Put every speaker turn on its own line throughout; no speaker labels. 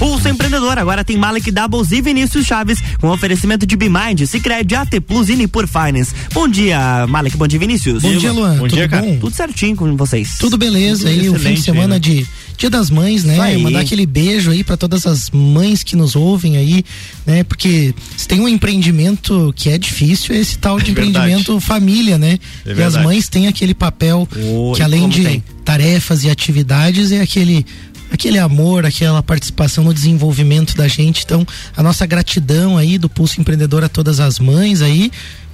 Pulso Empreendedor agora tem Malek Doubles e Vinícius Chaves com oferecimento de Bimind, Cicred, AT Plus e Nipur Finance. Bom dia, Malek. Bom dia, Vinícius.
Bom dia, Luan.
Bom
Tudo
dia, cara.
bom?
Tudo certinho com vocês.
Tudo beleza aí, o fim de semana
né?
de Dia das Mães, né? Mandar aquele beijo aí pra todas as mães que nos ouvem aí, né? Porque se tem um empreendimento que é difícil, é esse tal de
É
empreendimento família, né?
É
e as mães têm aquele papel
Oh,
que além de
tem?
tarefas e atividades é aquele aquele amor, aquela participação no desenvolvimento da gente. Então, a nossa gratidão aí do Pulso Empreendedor a todas as mães aí.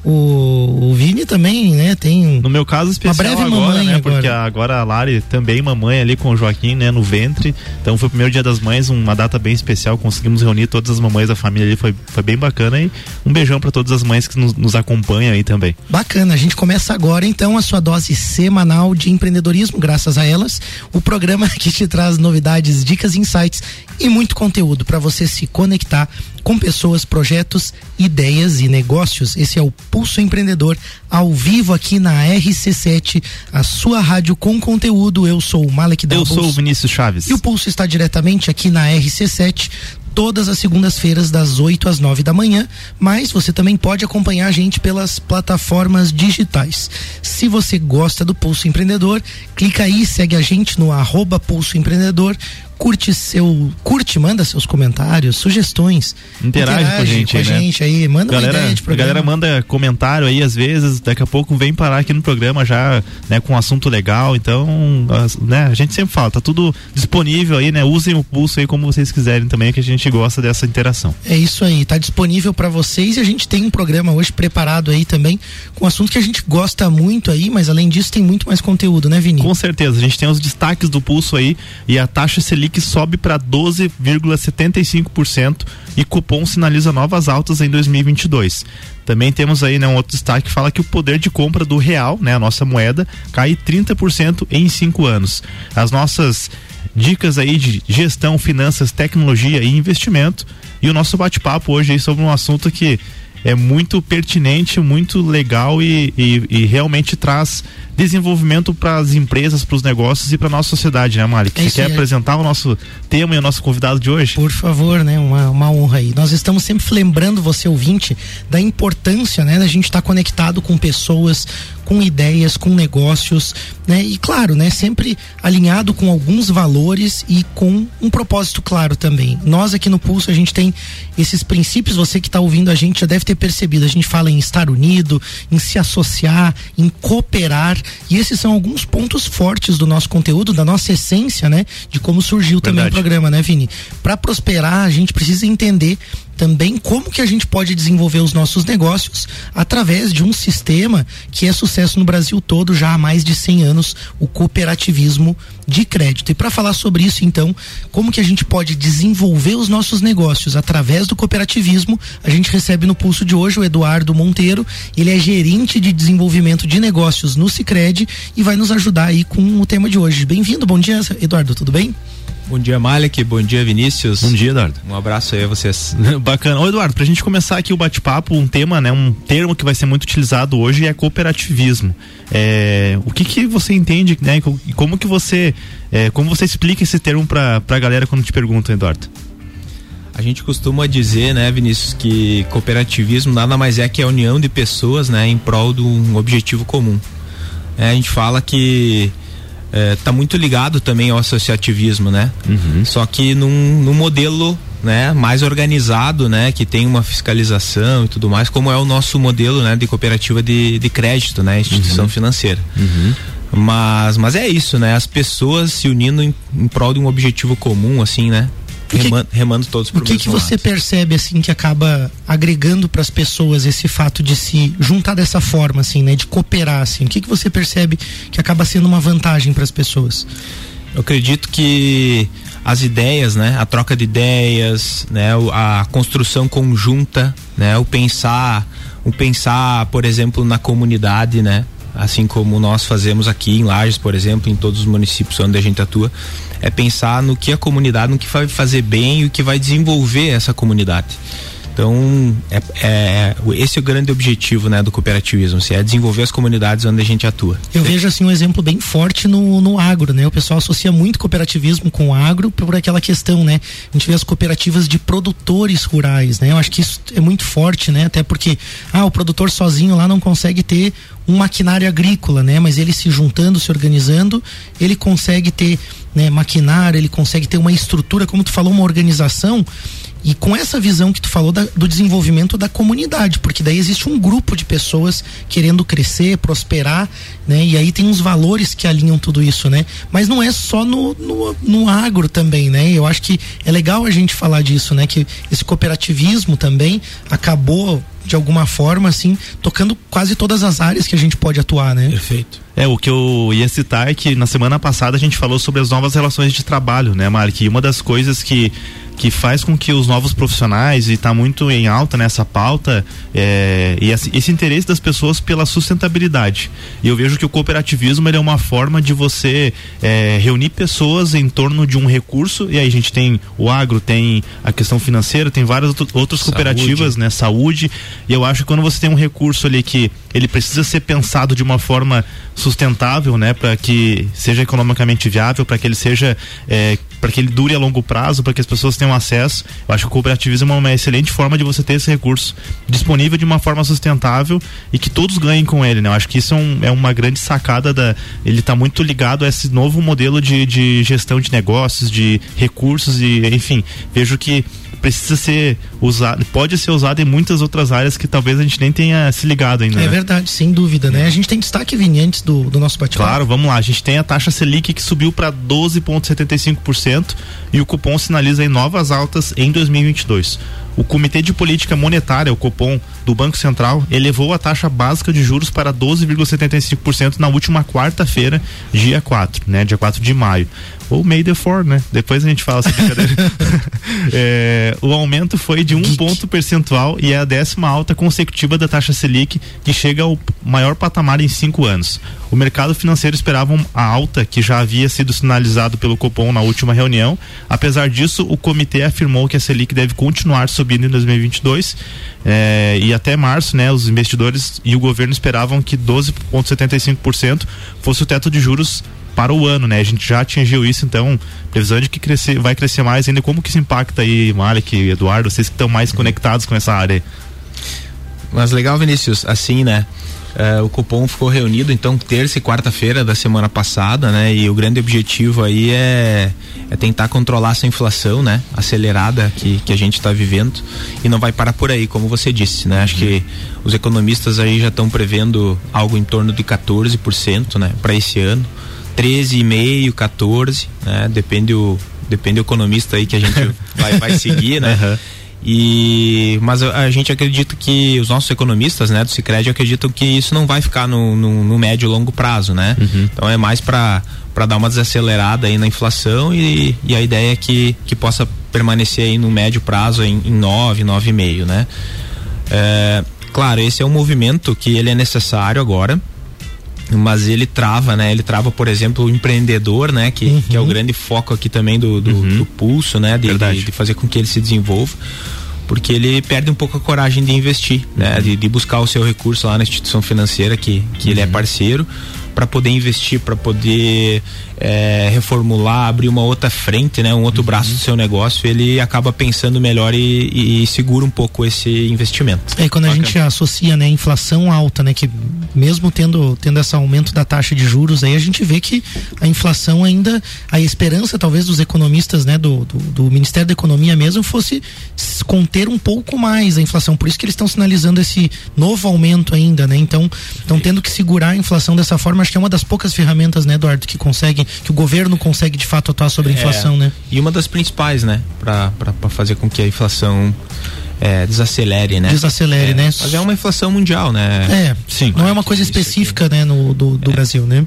O, o Vini também, né? Tem
No meu caso especial
breve
agora,
mamãe
né?
agora.
Porque agora a Lari também mamãe ali com o Joaquim, né? No ventre. Então foi o primeiro dia das mães, uma data bem especial. Conseguimos reunir todas as mamães da família ali, foi, foi bem bacana. E um beijão pra todas as mães que nos, nos acompanham aí também.
Bacana, a gente começa agora então a sua dose semanal de empreendedorismo, graças a elas, o programa que te traz novidades, dicas, insights e muito conteúdo para você se conectar com pessoas, projetos, ideias e negócios. Esse é o Pulso Empreendedor ao vivo aqui na RC7, a sua rádio com conteúdo. Eu sou o Malek
Eu
Doubles.
sou o Vinícius Chaves.
E o Pulso está diretamente aqui na RC7, todas as segundas-feiras, das 8 às 9 da manhã. Mas você também pode acompanhar a gente pelas plataformas digitais. Se você gosta do Pulso Empreendedor, clica aí, segue a gente no arroba Pulso Empreendedor. Curte seu. Curte, manda seus comentários, sugestões.
Interage com a gente
com a
né?
gente aí, manda uma
galera,
ideia de
a
programa.
galera manda comentário aí às vezes, daqui a pouco vem parar aqui no programa já, né, com um assunto legal, então, né, a gente sempre fala, tá tudo disponível aí, né, usem o pulso aí como vocês quiserem também, que a gente gosta dessa interação.
É isso aí, tá disponível para vocês e a gente tem um programa hoje preparado aí também com assunto que a gente gosta muito aí, mas além disso tem muito mais conteúdo, né, Vini?
Com certeza, a gente tem os destaques do pulso aí e a taxa Selic sobe para 12,75% e cupom sinaliza novas altas em 2022. Também temos aí né, um outro destaque que fala que o poder de compra do real, né, a nossa moeda, cai 30% em cinco anos. As nossas dicas aí de gestão, finanças, tecnologia e investimento e o nosso bate-papo hoje aí sobre um assunto que é muito pertinente, muito legal e, e- e realmente traz desenvolvimento para as empresas, para os negócios e para nossa sociedade, né, Mari?
É
Você
isso
quer apresentar o nosso tema e o nosso convidado de hoje?
Por favor, né? Uma, uma honra aí. Nós estamos sempre lembrando você, ouvinte, da importância, né? Da gente estar conectado com pessoas, com ideias, com negócios, né? E claro, né? Sempre alinhado com alguns valores e com um propósito claro também. Nós aqui no Pulso, a gente tem esses princípios, você que está ouvindo a gente já deve ter percebido. A gente fala em estar unido, em se associar, em cooperar. E esses são alguns pontos fortes do nosso conteúdo, da nossa essência, né? De como surgiu também o
Verdade.
programa, né, Vini? Para prosperar, a gente precisa entender também como que a gente pode desenvolver os nossos negócios através de um sistema que é sucesso no Brasil todo já há mais de 100 anos, o cooperativismo de crédito. E para falar sobre isso, então, como que a gente pode desenvolver os nossos negócios através do cooperativismo, a gente recebe no pulso de hoje o Eduardo Monteiro, ele é gerente de desenvolvimento de negócios no Sicredi e vai nos ajudar aí com o tema de hoje. Bem-vindo, bom dia, Eduardo, tudo bem?
Bom dia, Malek. Bom dia, Vinícius.
Bom dia, Eduardo.
Um abraço aí a vocês.
Bacana. Ô Eduardo, pra gente começar aqui o bate-papo, um tema, né, um termo que vai ser muito utilizado hoje é cooperativismo. É, o que que você entende, né, e como que você, é, como você explica esse termo pra, pra galera quando te perguntam, Eduardo?
A gente costuma dizer, né, Vinícius, que cooperativismo nada mais é que a união de pessoas, né, em prol de um objetivo comum. É, a gente fala que é, tá muito ligado também ao associativismo, né? Só que num, num modelo né, mais organizado, né, que tem uma fiscalização e tudo mais, como é o nosso modelo, né, de cooperativa de, de crédito, né, instituição financeira. Mas, mas é isso, né, as pessoas se unindo em, em prol de um objetivo comum, assim, né,
que-
remando, remando todos
O
pro
que, que você
lado.
percebe assim que acaba agregando para as pessoas esse fato de se juntar dessa forma assim, né, de cooperar assim? O que que você percebe que acaba sendo uma vantagem para as pessoas?
Eu acredito que as ideias, né, a troca de ideias, né, o- a construção conjunta, né, o pensar, o pensar, por exemplo, na comunidade, né, assim como nós fazemos aqui em Lages, por exemplo, em todos os municípios onde a gente atua, é pensar no que a comunidade, no que vai fazer bem e o que vai desenvolver essa comunidade. Então, é, é, esse é o grande objetivo né, do cooperativismo, assim, é desenvolver as comunidades onde a gente atua.
Eu vejo assim um exemplo bem forte no, no agro, né? O pessoal associa muito cooperativismo com agro por aquela questão, né? A gente vê as cooperativas de produtores rurais, né? Eu acho que isso é muito forte, né? Até porque, ah, o produtor sozinho lá não consegue ter um maquinário agrícola, né? Mas ele se juntando, se organizando, ele consegue ter né, maquinário, ele consegue ter uma estrutura, como tu falou, uma organização e com essa visão que tu falou da, do desenvolvimento da comunidade, porque daí existe um grupo de pessoas querendo crescer, prosperar, né? E aí tem uns valores que alinham tudo isso, né? Mas não é só no, no, no agro também, né? Eu acho que é legal a gente falar disso, né? Que esse cooperativismo também acabou de alguma forma, assim, tocando quase todas as áreas que a gente pode atuar, né?
Perfeito. É, o que eu ia citar é que na semana passada a gente falou sobre as novas relações de trabalho, né, Mark? E uma das coisas que que faz com que os novos profissionais, e está muito em alta nessa pauta, é, e esse, esse, interesse das pessoas pela sustentabilidade. E eu vejo que o cooperativismo é uma forma de você é, reunir pessoas em torno de um recurso, e aí a gente tem o agro, tem a questão financeira, tem várias outras cooperativas, Saúde. né? Saúde. E eu acho que quando você tem um recurso ali que ele precisa ser pensado de uma forma sustentável, né? Para que seja economicamente viável, para que ele seja. É, para que ele dure a longo prazo, para que as pessoas tenham acesso. Eu acho que o cooperativismo é uma excelente forma de você ter esse recurso disponível de uma forma sustentável e que todos ganhem com ele, né? Eu acho que isso é, um, é uma grande sacada da. Ele está muito ligado a esse novo modelo de, de gestão de negócios, de recursos e, enfim, vejo que precisa ser usado, pode ser usado em muitas outras áreas que talvez a gente nem tenha se ligado ainda.
É né? verdade, sem dúvida, né? A gente tem destaque, Vini, antes do, do nosso bate-papo.
Claro, vamos lá. A gente tem a taxa Selic que subiu para 12,75% e o cupom sinaliza em novas altas em 2022. O Comitê de Política Monetária, o Copom, do Banco Central, elevou a taxa básica de juros para 12,75% na última quarta-feira, dia 4, né? Dia 4 de maio. Ou May the 4, né? Depois a gente fala essa brincadeira. é, o aumento foi de um Geek. ponto percentual e é a décima alta consecutiva da taxa Selic, que chega ao maior patamar em cinco anos. O mercado financeiro esperava a alta que já havia sido sinalizado pelo Copom na última reunião. Apesar disso, o comitê afirmou que a Selic deve continuar subindo em 2022 é, e até março, né, os investidores e o governo esperavam que 12,75% fosse o teto de juros para o ano, né? A gente já atingiu isso, então, previsão de que crescer, vai crescer mais ainda. Como que isso impacta aí, Malik, Eduardo, vocês que estão mais conectados com essa área?
Mas legal, Vinícius, assim, né? Uh, o cupom ficou reunido então terça e quarta-feira da semana passada, né? E o grande objetivo aí é, é tentar controlar essa inflação, né? Acelerada que, que a gente está vivendo e não vai parar por aí, como você disse, né? Acho que os economistas aí já estão prevendo algo em torno de 14%, né? Para esse ano, 13,5, 14, né? Depende o depende do economista aí que a gente vai, vai seguir, né? Uhum. E mas a, gente acredita que os nossos economistas, né, do Sicredi acreditam que isso não vai ficar no, no, no médio e longo prazo, né? Uhum. Então é mais para para dar uma desacelerada aí na inflação e, e a ideia é que, que possa permanecer aí no médio prazo em, em 9, 9,5, né? É, claro, esse é um movimento que ele é necessário agora, mas ele trava, né? Ele trava, por exemplo, o empreendedor, né? Que, uhum. que é o grande foco aqui também do, do, uhum. do pulso, né? De, de, de, fazer com que ele se desenvolva. Porque ele perde um pouco a coragem de investir, né? De, de buscar o seu recurso lá na instituição financeira que, que ele é uhum. parceiro para poder investir, para poder é, reformular, abrir uma outra frente, né, um outro uhum. braço do seu negócio, ele acaba pensando melhor e, e segura um pouco esse investimento.
É quando Bacana. a gente associa, né, inflação alta, né, que mesmo tendo tendo esse aumento da taxa de juros, aí a gente vê que a inflação ainda, a esperança talvez dos economistas, né, do, do, do Ministério da Economia mesmo fosse conter um pouco mais a inflação. Por isso que eles estão sinalizando esse novo aumento ainda, né? Então, estão tendo que segurar a inflação dessa forma acho que é uma das poucas ferramentas, né, Eduardo, que consegue, que o governo consegue de fato atuar sobre a é, inflação, é, né?
E uma das principais, né, para fazer com que a inflação é, desacelere, né?
Desacelere,
é,
né?
Mas é uma inflação mundial, né?
É, sim. Não é uma coisa específica, aqui. né, no, do, do é. Brasil, né?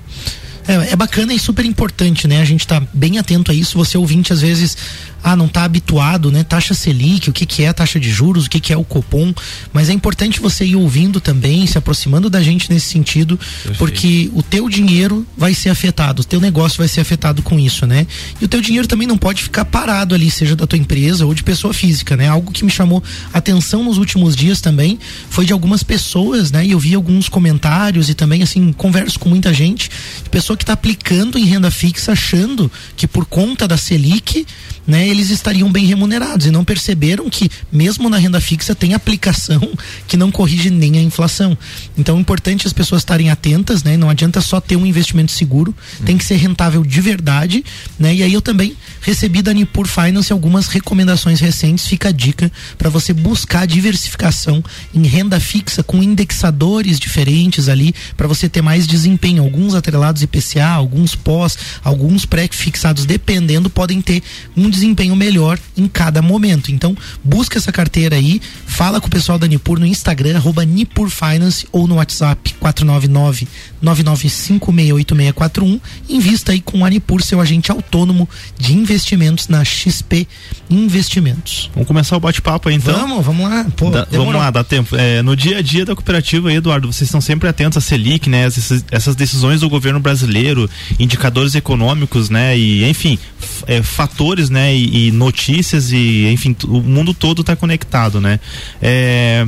É, é bacana e super importante, né? A gente tá bem atento a isso. Você ouvinte, às vezes, ah, não está habituado, né? Taxa Selic, o que que é a taxa de juros, o que que é o Copom, mas é importante você ir ouvindo também, se aproximando da gente nesse sentido, Perfeito. porque o teu dinheiro vai ser afetado, o teu negócio vai ser afetado com isso, né? E o teu dinheiro também não pode ficar parado ali, seja da tua empresa ou de pessoa física, né? Algo que me chamou atenção nos últimos dias também foi de algumas pessoas, né? E eu vi alguns comentários e também assim, converso com muita gente, de pessoa que está aplicando em renda fixa achando que por conta da Selic né, eles estariam bem remunerados e não perceberam que mesmo na renda fixa tem aplicação que não corrige nem a inflação. Então é importante as pessoas estarem atentas, né? Não adianta só ter um investimento seguro, tem que ser rentável de verdade, né? E aí eu também recebi da Nipur Finance algumas recomendações recentes, fica a dica para você buscar diversificação em renda fixa com indexadores diferentes ali para você ter mais desempenho, alguns atrelados IPCA, alguns pós, alguns pré-fixados dependendo podem ter um desempenho melhor em cada momento. Então, busca essa carteira aí, fala com o pessoal da Nipur no Instagram, arroba Nipur Finance ou no WhatsApp 499 99568641. Invista aí com a Nipur, seu agente autônomo de investimentos na XP Investimentos.
Vamos começar o bate-papo aí então?
Vamos, vamos lá. Pô,
dá, vamos lá, dá tempo. É, no dia a dia da cooperativa, Eduardo, vocês estão sempre atentos à Selic, né? Essas, essas decisões do governo brasileiro, indicadores econômicos, né? E, enfim, é, fatores, né? E, e, notícias e, enfim, o mundo todo está conectado, né? É,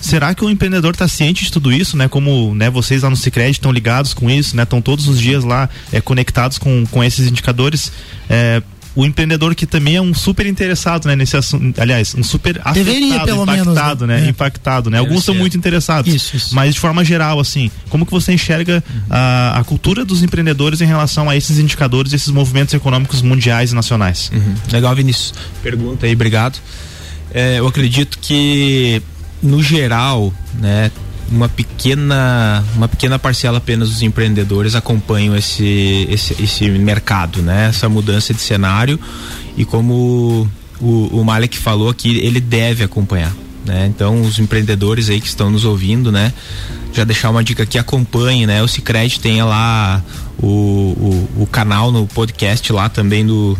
será que o empreendedor está ciente de tudo isso, né? Como né, vocês lá no Cicred estão ligados com isso, né? Estão todos os dias lá é, conectados com, com esses indicadores. É, o empreendedor que também é um super interessado, né, nesse assunto, aliás, um super
Deveria,
afetado,
pelo
impactado,
menos,
né, é. impactado, né? Alguns são muito interessados,
isso, isso.
mas de forma geral, assim, como que você enxerga uhum. a, a, cultura dos empreendedores em relação a esses indicadores, esses movimentos econômicos mundiais e nacionais?
Uhum. Legal, Vinícius. Pergunta aí, obrigado. É, eu acredito que no geral, né, uma pequena uma pequena parcela apenas dos empreendedores acompanham esse esse, esse mercado, né? Essa mudança de cenário e como o, o Malek falou aqui, ele deve acompanhar, né? Então os empreendedores aí que estão nos ouvindo, né? Já deixar uma dica aqui, acompanhe, né? O Cicred tem lá o, o, o canal no podcast lá também do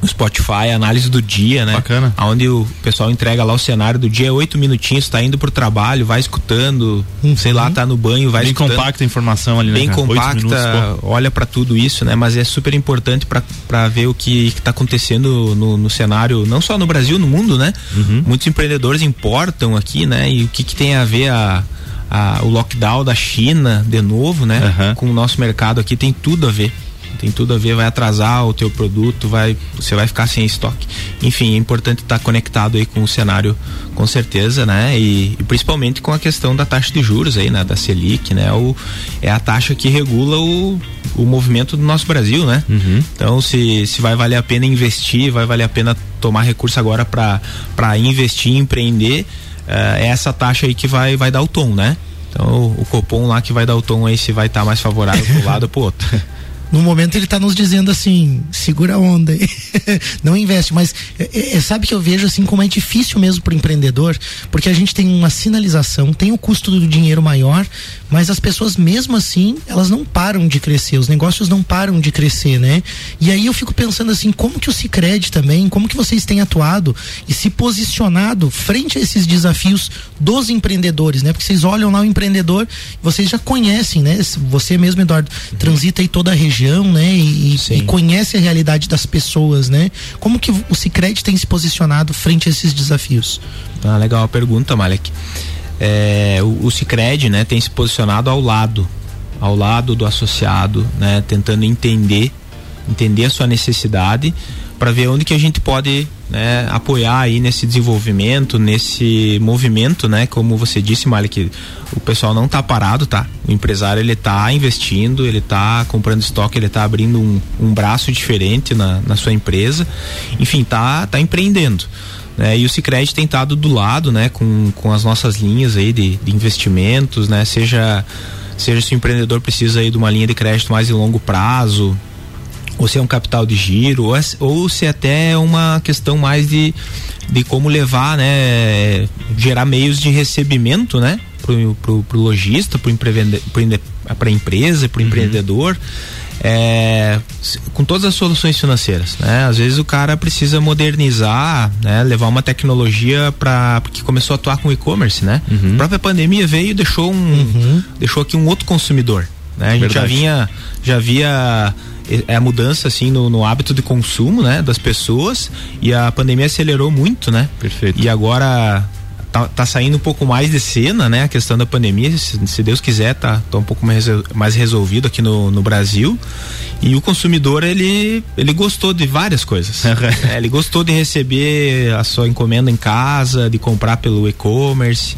no Spotify, análise do dia, né?
Bacana.
Onde o pessoal entrega lá o cenário do dia, oito minutinhos, tá indo pro trabalho, vai escutando, uhum. sei lá, tá no banho, vai
Bem
escutando.
compacta a informação ali,
né? Bem compacta, minutos, olha para tudo isso, né? Mas é super importante para ver o que, que tá acontecendo no, no, cenário, não só no Brasil, no mundo, né? Uhum. Muitos empreendedores importam aqui, né? E o que, que tem a ver a, a, o lockdown da China de novo, né? Uhum. Com o nosso mercado aqui tem tudo a ver tem tudo a ver, vai atrasar o teu produto, vai, você vai ficar sem estoque. Enfim, é importante estar conectado aí com o cenário, com certeza, né? E, e, principalmente com a questão da taxa de juros aí, né? Da Selic, né? O, é a taxa que regula o, o movimento do nosso Brasil, né? Uhum. Então, se, se vai valer a pena investir, vai valer a pena tomar recurso agora para investir, empreender, uh, é essa taxa aí que vai, vai dar o tom, né? Então, o, o Copom lá que vai dar o tom aí se vai estar tá mais favorável para um lado ou pro outro.
no momento ele está nos dizendo assim, segura a onda, não investe, mas é, é, sabe que eu vejo assim como é difícil mesmo para o empreendedor, porque a gente tem uma sinalização, tem o custo do dinheiro maior, mas as pessoas mesmo assim, elas não param de crescer, os negócios não param de crescer, né? E aí eu fico pensando assim, como que o Sicredi também, como que vocês têm atuado e se posicionado frente a esses desafios dos empreendedores, né? Porque vocês olham lá o empreendedor, vocês já conhecem, né? Você mesmo, Eduardo, transita aí toda a região região, né? E, e, conhece a realidade das pessoas, né? Como que o Sicredi tem se posicionado frente a esses desafios?
Ah, legal a pergunta, Malek. É, o, o Cicred, né, tem se posicionado ao lado, ao lado do associado, né, tentando entender, entender a sua necessidade para ver onde que a gente pode né, apoiar aí nesse desenvolvimento, nesse movimento, né? Como você disse, Malik, o pessoal não está parado, tá? O empresário ele tá investindo, ele está comprando estoque, ele está abrindo um, um braço diferente na, na sua empresa, enfim, tá, tá empreendendo. Né? E o Cicred tem estado do lado, né? Com, com as nossas linhas aí de, de investimentos, né? Seja seja se o empreendedor precisa aí de uma linha de crédito mais em longo prazo, ou se é um capital de giro, ou, é, ou se é até uma questão mais de, de como levar, né, gerar meios de recebimento, né, pro, pro, pro lojista, pro, para a empresa, para o uhum. empreendedor. É, com todas as soluções financeiras, né? Às vezes o cara precisa modernizar, né? Levar uma tecnologia para porque começou a atuar com e-commerce, né? Uhum. A própria pandemia veio e deixou um, uhum. deixou aqui um outro consumidor, né? A gente Verdade. já vinha, já via é a mudança assim no, no, hábito de consumo, né, das pessoas e a pandemia acelerou muito, né?
Perfeito.
E agora tá, tá, saindo um pouco mais de cena, né? A questão da pandemia, se, se Deus quiser, tá, tá um pouco mais, mais resolvido aqui no, no Brasil. E o consumidor, ele, ele gostou de várias coisas. é, ele gostou de receber a sua encomenda em casa, de comprar pelo e-commerce.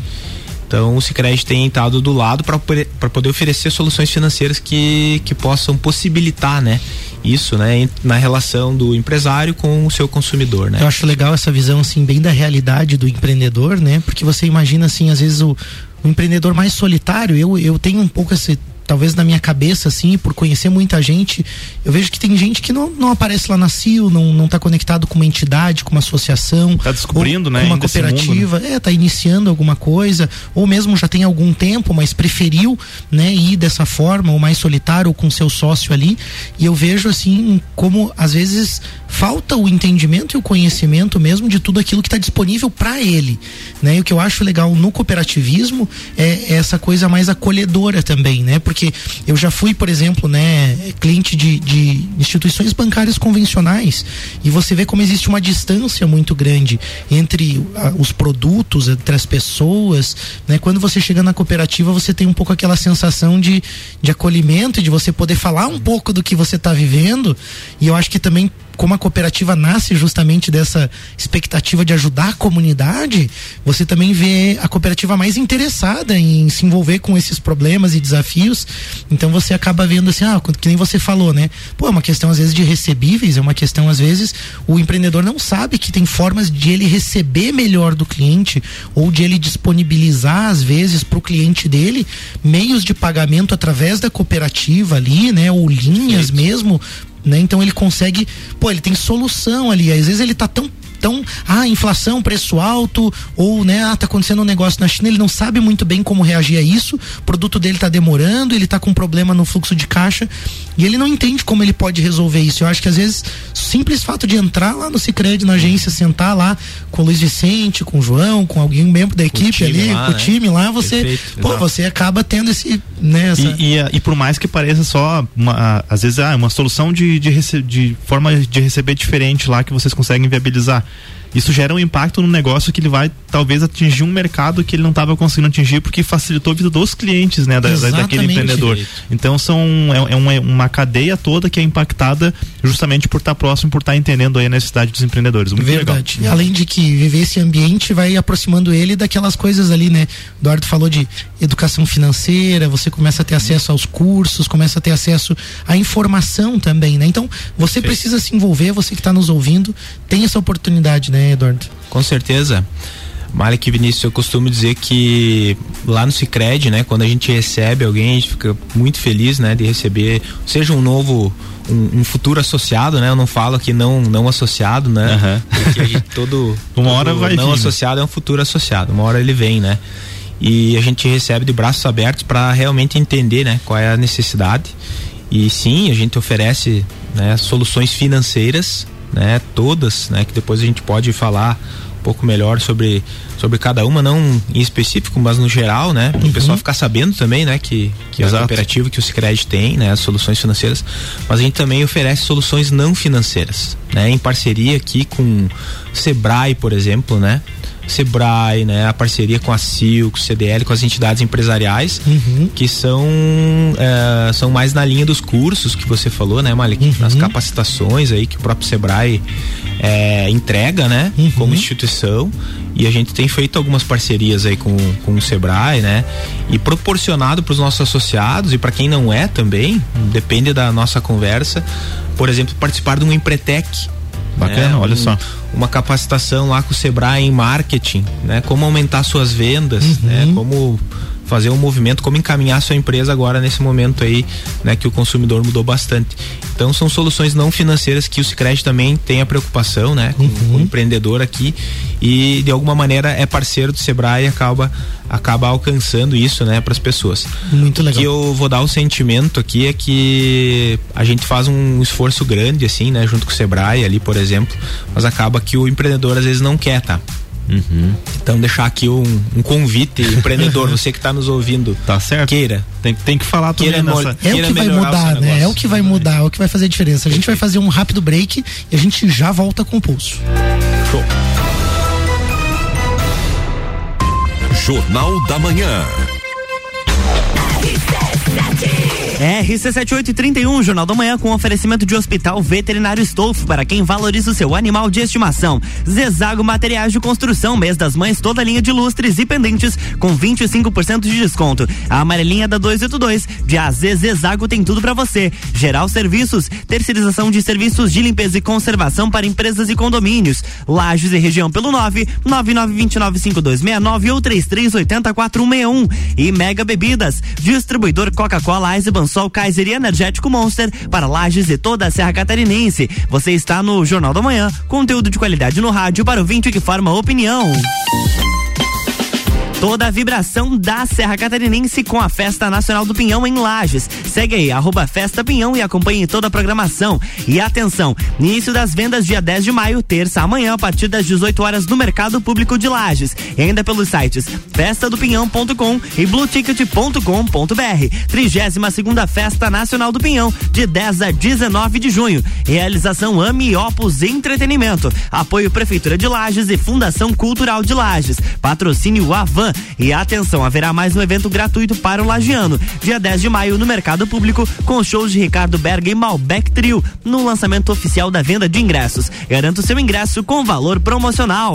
Então o Sicredi tem estado do lado para poder oferecer soluções financeiras que, que possam possibilitar, né? Isso, né, na relação do empresário com o seu consumidor, né?
Eu acho legal essa visão assim bem da realidade do empreendedor, né? Porque você imagina assim, às vezes o, o empreendedor mais solitário, eu, eu tenho um pouco esse talvez na minha cabeça, assim, por conhecer muita gente, eu vejo que tem gente que não, não aparece lá na CIO, não, não tá conectado com uma entidade, com uma associação.
Tá descobrindo, né?
Uma cooperativa, mundo, né? é, tá iniciando alguma coisa, ou mesmo já tem algum tempo, mas preferiu, né, ir dessa forma, ou mais solitário, ou com seu sócio ali. E eu vejo, assim, como às vezes falta o entendimento e o conhecimento mesmo de tudo aquilo que está disponível para ele, né? E o que eu acho legal no cooperativismo é essa coisa mais acolhedora também, né? Porque porque eu já fui, por exemplo, né, cliente de, de instituições bancárias convencionais e você vê como existe uma distância muito grande entre os produtos, entre as pessoas, né? Quando você chega na cooperativa, você tem um pouco aquela sensação de, de acolhimento, de você poder falar um pouco do que você está vivendo e eu acho que também como a cooperativa nasce justamente dessa expectativa de ajudar a comunidade, você também vê a cooperativa mais interessada em se envolver com esses problemas e desafios. Então você acaba vendo assim, ah, que nem você falou, né? Pô, é uma questão às vezes de recebíveis, é uma questão às vezes o empreendedor não sabe que tem formas de ele receber melhor do cliente ou de ele disponibilizar às vezes para o cliente dele meios de pagamento através da cooperativa ali, né? Ou linhas Perfeito. mesmo né? Então ele consegue, pô, ele tem solução ali. Às vezes ele tá tão então, ah, inflação, preço alto, ou, né, ah, tá acontecendo um negócio na China, ele não sabe muito bem como reagir a isso, o produto dele tá demorando, ele tá com problema no fluxo de caixa, e ele não entende como ele pode resolver isso. Eu acho que às vezes, o simples fato de entrar lá no Cicred, na agência, sentar lá com o Luiz Vicente, com o João, com alguém membro da equipe ali, lá, com o né? time lá, você, Perfeito, pô, você acaba tendo esse, né, essa...
e, e, e, por mais que pareça só, uma, às vezes, ah, uma solução de, de, de forma de receber diferente lá que vocês conseguem viabilizar isso gera um impacto no negócio que ele vai talvez atingir um mercado que ele não estava conseguindo atingir porque facilitou a vida dos clientes, né, da, daquele empreendedor. Então são é, é uma, uma, cadeia toda que é impactada justamente por estar próximo, por estar entendendo aí a necessidade dos empreendedores. Muito
Verdade. Legal. Além de que viver esse ambiente vai aproximando ele daquelas coisas ali, né? Eduardo falou de educação financeira, você começa a ter acesso aos cursos, começa a ter acesso à informação também, né? Então você Perfeito. precisa se envolver, você que está nos ouvindo, tem essa oportunidade, né? Né, Eduardo?
Com certeza. Malek Vinícius, eu costumo dizer que lá no Cicred, né, quando a gente recebe alguém, a gente fica muito feliz, né, de receber, seja um novo um, um, futuro associado, né? Eu não falo que não não associado, né? Uhum. Porque a gente todo
uma hora vai
não
vir.
associado é um futuro associado. Uma hora ele vem, né? E a gente recebe de braços abertos para realmente entender, né, qual é a necessidade. E sim, a gente oferece, né, soluções financeiras né? Todas, né? Que depois a gente pode falar um pouco melhor sobre, sobre cada uma, não em específico, mas no geral, né? Para o uhum. pessoal ficar sabendo também, né? Que, que é a cooperativa que o Sicredi tem, né? As soluções financeiras, mas a gente também oferece soluções não financeiras, né? Em parceria aqui com Sebrae, por exemplo, né? Sebrae, né, a parceria com a Sil, com o CDL, com as entidades empresariais, uhum. que são, é, são mais na linha dos cursos que você falou, né, Malik? Uhum. Nas capacitações aí que o próprio Sebrae é, entrega, né, uhum. como instituição. E a gente tem feito algumas parcerias aí com, com o Sebrae, né? E proporcionado para os nossos associados e para quem não é também, depende da nossa conversa, por exemplo, participar de um Empretec
Bacana, é, olha
um,
só.
uma capacitação lá com o Sebrae em marketing, né? Como aumentar suas vendas, uhum. né? Como fazer um movimento, como encaminhar sua empresa agora nesse momento aí, né, que o consumidor mudou bastante. Então são soluções não financeiras que o Sicredi também tem a preocupação, né, com, uhum. o empreendedor aqui e de alguma maneira é parceiro do Sebrae e acaba acaba alcançando isso, né, para as pessoas.
Muito legal.
Que eu vou dar o sentimento aqui é que a gente faz um esforço grande assim, né, junto com o Sebrae ali, por exemplo, mas acaba que o empreendedor às vezes não quer, tá? Uhum. Então deixar aqui um, um convite, empreendedor, você que está nos ouvindo,
tá certo?
Queira.
Tem, tem que falar
queira
também
nessa... É o que vai mudar, o né? É o que vai mudar, é o que vai fazer a diferença. A gente vai fazer um rápido break e a gente já volta com o pulso. Show.
Jornal da Manhã.
RC7831, Jornal da Manhã, com oferecimento de Hospital Veterinário Estolfo para quem valoriza o seu animal de estimação. Zezago Materiais de Construção, mês das mães, toda linha de lustres e pendentes com 25% de desconto. A amarelinha da 282, de AZ Zezago tem tudo para você. Geral Serviços, terceirização de serviços de limpeza e conservação para empresas e condomínios. Lages e região pelo 9 99295269 ou 33804161. E Mega Bebidas, distribuidor Coca-Cola Eisenbahn Sol Kaiser e Energético Monster para Lages e toda a Serra Catarinense. Você está no Jornal da Manhã, conteúdo de qualidade no rádio para o vinte que forma opinião. Toda a vibração da Serra Catarinense com a Festa Nacional do Pinhão em Lages. Segue aí, arroba Festa Pinhão e acompanhe toda a programação. E atenção, início das vendas dia 10 de maio, terça amanhã, a partir das 18 horas no Mercado Público de Lages. E ainda pelos sites festadopinhão.com e blueticket.com.br. 32 segunda Festa Nacional do Pinhão, de 10 a 19 de junho. Realização AMI Opus Entretenimento. Apoio Prefeitura de Lages e Fundação Cultural de Lages. Patrocínio Avan e atenção, haverá mais um evento gratuito para o Lagiano, dia 10 de maio, no Mercado Público, com shows de Ricardo Berga e Malbec Trio, no lançamento oficial da venda de ingressos. Garanta o seu ingresso com valor promocional.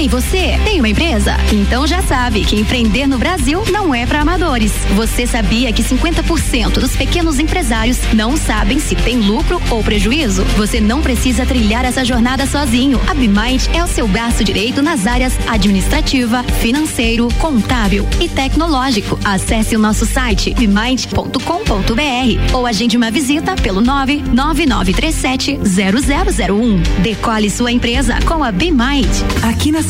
Ei, você tem uma empresa? Então já sabe que empreender no Brasil não é para amadores. Você sabia que 50% dos pequenos empresários não sabem se tem lucro ou prejuízo? Você não precisa trilhar essa jornada sozinho. A Bimind é o seu braço direito nas áreas administrativa, financeiro, contábil e tecnológico. Acesse o nosso site bimind.com.br ou agende uma visita pelo 99937 0001. Decole sua empresa com a Bimind.
Aqui na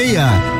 meia.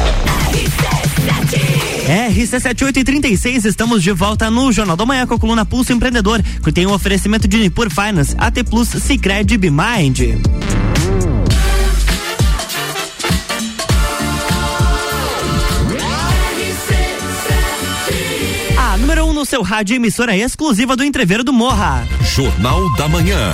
RC7836, estamos de volta no Jornal da Manhã com a coluna Pulso Empreendedor, que tem um oferecimento de Nipur Finance, AT Plus, Cicred e Bimind. A número 1 um no seu rádio, emissora exclusiva do Entreveiro do Morra.
Jornal da Manhã.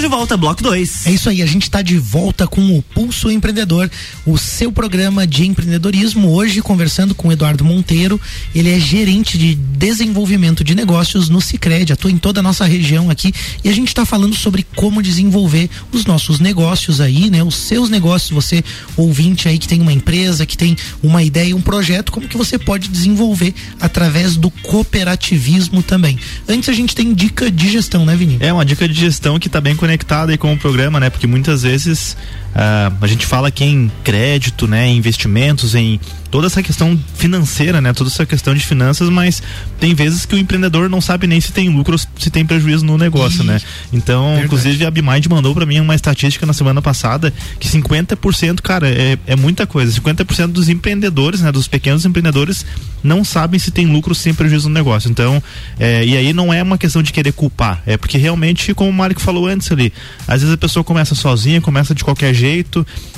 Estamos de volta, bloco 2.
É isso aí, a gente está de volta com o Pulso Empreendedor, o seu programa de empreendedorismo. Hoje, conversando com o Eduardo Monteiro, ele é gerente de desenvolvimento de negócios no Cicred, atua em toda a nossa região aqui. E a gente está falando sobre como desenvolver os nossos negócios aí, né? Os seus negócios, você ouvinte aí que tem uma empresa, que tem uma ideia, um projeto, como que você pode desenvolver através do cooperativismo também. Antes a gente tem dica de gestão, né, Vini?
É uma dica de gestão que está bem conectada aí com o programa, né? Porque muitas vezes uh, a gente fala aqui em crédito, né? Em investimentos, em toda essa questão financeira, né? Toda essa questão de finanças, mas tem vezes que o empreendedor não sabe nem se tem lucro ou se tem prejuízo no negócio, né? Então, Verdade. inclusive a Bimind mandou para mim uma estatística na semana passada que 50%, cara, é, é muita coisa. 50% dos empreendedores, né? Dos pequenos empreendedores não sabem se tem lucro ou se tem prejuízo no negócio. Então, é, e aí não é uma questão de querer culpar, é porque realmente, como o Mário falou antes ali, às vezes a pessoa começa sozinha, começa de qualquer jeito,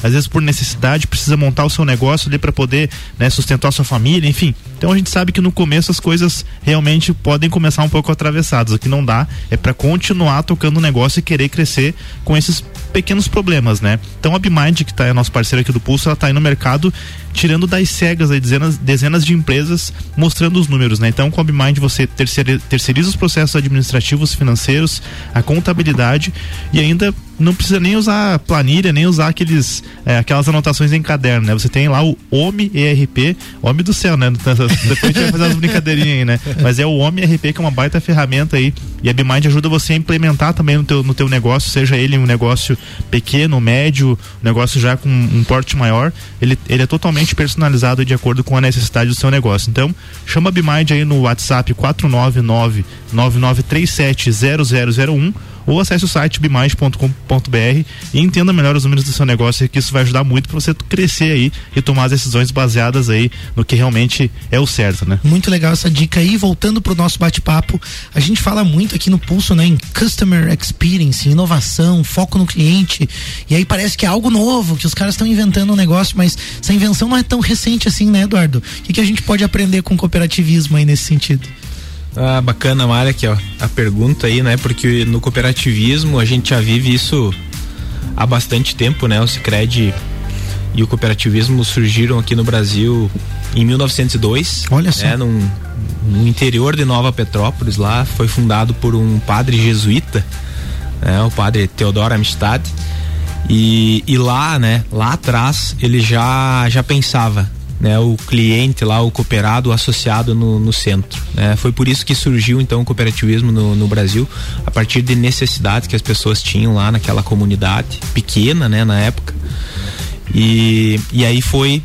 às vezes por necessidade precisa montar o seu negócio ali para poder né, sustentar a sua família, enfim. Então a gente sabe que no começo as coisas realmente podem começar um pouco atravessadas. O que não dá é para continuar tocando o negócio e querer crescer com esses pequenos problemas, né? Então a Bimind, que tá, é nosso parceiro aqui do Pulso, ela tá aí no mercado tirando das cegas aí dezenas, dezenas de empresas mostrando os números, né? Então com a Bimind você terceiriza os processos administrativos, financeiros, a contabilidade e ainda não precisa nem usar planilha, nem usar aqueles, é, aquelas anotações em caderno, né? Você tem lá o OMI ERP, OMI do céu, né? Depois a gente vai fazer umas brincadeirinhas aí, né? Mas é o OMI ERP que é uma baita ferramenta aí e a BMind ajuda você a implementar também no teu, no teu negócio, seja ele um negócio pequeno, médio, um negócio já com um porte maior, ele, ele é totalmente personalizado de acordo com a necessidade do seu negócio. Então, chama a BMind aí no WhatsApp 499 9937 0001 ou acesse o site bimais.com.br e entenda melhor os números do seu negócio, que isso vai ajudar muito para você crescer aí e tomar as decisões baseadas aí no que realmente é o certo, né?
Muito legal essa dica aí. Voltando pro nosso bate-papo, a gente fala muito aqui no Pulso, né, em customer experience, inovação, foco no cliente. E aí parece que é algo novo, que os caras estão inventando um negócio, mas essa invenção não é tão recente assim, né, Eduardo? O que, que a gente pode aprender com cooperativismo aí nesse sentido?
Ah, bacana, Mária, aqui, ó, a pergunta aí, né? Porque no cooperativismo a gente já vive isso há bastante tempo, né? O Cicred e o cooperativismo surgiram aqui no Brasil em 1902.
Olha só.
Né, num, no interior de Nova Petrópolis, lá foi fundado por um padre jesuíta, né, o padre Teodoro Amistad. E, e lá, né, lá atrás, ele já, já pensava né, o cliente lá, o cooperado, o associado no, no centro. Né? Foi por isso que surgiu então o cooperativismo no, no, Brasil, a partir de necessidades que as pessoas tinham lá naquela comunidade, pequena né, na época. E, e aí foi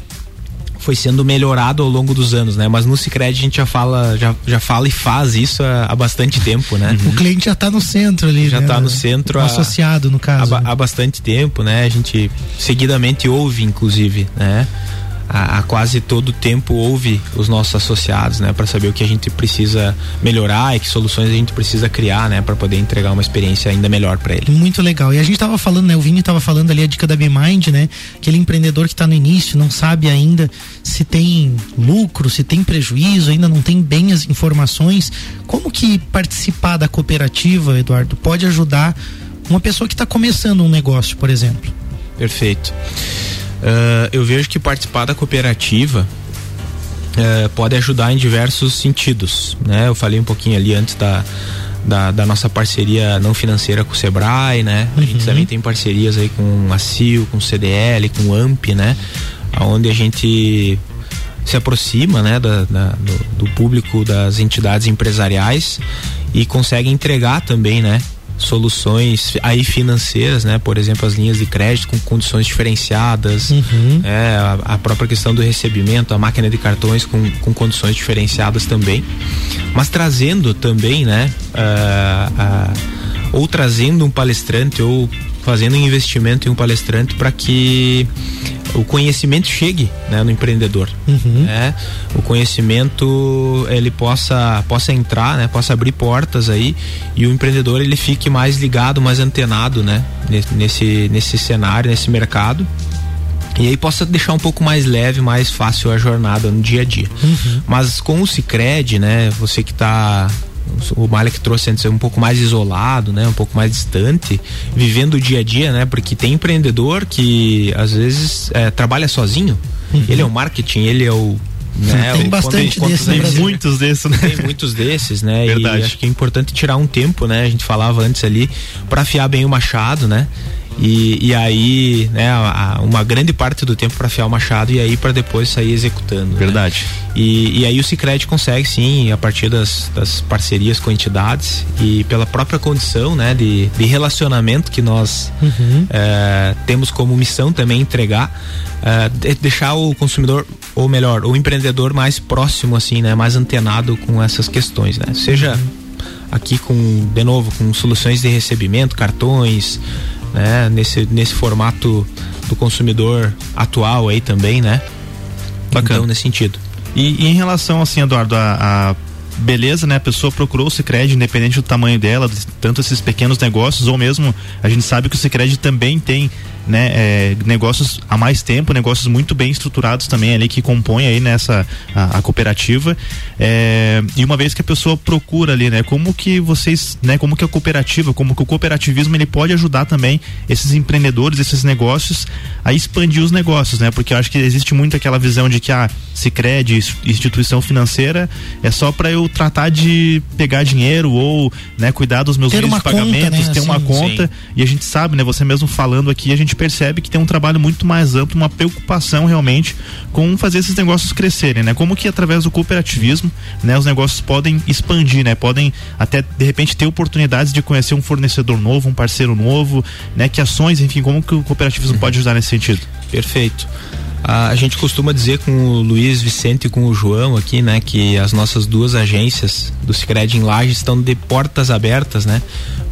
foi sendo melhorado ao longo dos anos, né? Mas no Cicred a gente já fala, já, já fala e faz isso há, há bastante tempo, né?
O cliente já está no centro ali,
já está né? no centro,
associado no caso.
Há, há bastante tempo, né? A gente seguidamente ouve, inclusive, né? A, a, quase todo tempo ouve os nossos associados, né, para saber o que a gente precisa melhorar e que soluções a gente precisa criar, né, para poder entregar uma experiência ainda melhor para ele.
Muito legal. E a gente estava falando, né, o Vini estava falando ali a dica da BeMind, né, aquele empreendedor que está no início, não sabe ainda se tem lucro, se tem prejuízo, ainda não tem bem as informações. Como que participar da cooperativa, Eduardo, pode ajudar uma pessoa que está começando um negócio, por exemplo?
Perfeito. Uh, eu vejo que participar da cooperativa uh, pode ajudar em diversos sentidos, né? Eu falei um pouquinho ali antes da, da, da, nossa parceria não financeira com o Sebrae, né? A gente também tem parcerias aí com a CIO, com o CDL, com o AMP, né? Onde a gente se aproxima, né, da, da do, do público das entidades empresariais e consegue entregar também, né, soluções aí financeiras, né? Por exemplo, as linhas de crédito com condições diferenciadas, uhum. é, a, a, própria questão do recebimento, a máquina de cartões com, com condições diferenciadas também, mas trazendo também, né? Uh, uh, ou trazendo um palestrante ou fazendo um investimento em um palestrante para que o conhecimento chegue né, no empreendedor. Uhum. Né? O conhecimento ele possa, possa entrar, né, possa abrir portas aí e o empreendedor ele fique mais ligado, mais antenado né, nesse, nesse cenário, nesse mercado. E aí possa deixar um pouco mais leve, mais fácil a jornada no dia a dia. Uhum. Mas com o Cicred, né, você que está o Malek trouxe antes um pouco mais isolado, né, um pouco mais distante, vivendo o dia a dia, né, porque tem empreendedor que às vezes é, trabalha sozinho. Uhum. Ele é o marketing, ele é o né?
Tem bastante desses.
Tem muitos desses, né?
Tem muitos desses, né? Verdade. E acho que é importante tirar um tempo, né? A gente falava antes ali, para afiar bem o machado, né? E, e aí, né, uma grande parte do tempo para afiar o machado e aí para depois sair executando. Né?
Verdade.
Né? E, e aí o Cicred consegue sim, a partir das, das parcerias com entidades e pela própria condição né, de, de relacionamento que nós uhum. é, temos como missão também entregar, é, de deixar o consumidor, ou melhor, o empreendedor mais próximo, assim, né, mais antenado com essas questões, né? Seja uhum. aqui com, de novo, com soluções de recebimento, cartões, né? Nesse, nesse formato do consumidor atual aí também, né?
Bacana.
Então, nesse sentido.
E, e em relação, assim, Eduardo, a, a beleza, né? A pessoa procurou o Sicredi independente do tamanho dela, tanto esses pequenos negócios ou mesmo a gente sabe que o Sicredi também tem né, é, negócios há mais tempo, negócios muito bem estruturados também ali que compõem aí nessa a, a cooperativa. É, e uma vez que a pessoa procura ali, né, como que vocês, né, como que a cooperativa, como que o cooperativismo ele pode ajudar também esses empreendedores, esses negócios a expandir os negócios, né? Porque eu acho que existe muito aquela visão de que a ah, Sicredi, instituição financeira, é só para eu tratar de pegar dinheiro ou, né, cuidar dos meus
meios
de pagamentos,
conta, né?
ter uma conta. Sim. E a gente sabe, né, você mesmo falando aqui, a gente percebe que tem um trabalho muito mais amplo, uma preocupação realmente com fazer esses negócios crescerem, né? Como que através do cooperativismo, né, os negócios podem expandir, né? Podem até de repente ter oportunidades de conhecer um fornecedor novo, um parceiro novo, né? Que ações, enfim, como que o cooperativismo uhum. pode ajudar nesse sentido?
Perfeito. A, gente costuma dizer com o Luiz Vicente e com o João aqui, né, que as nossas duas agências do Sicredi em Laje estão de portas abertas, né,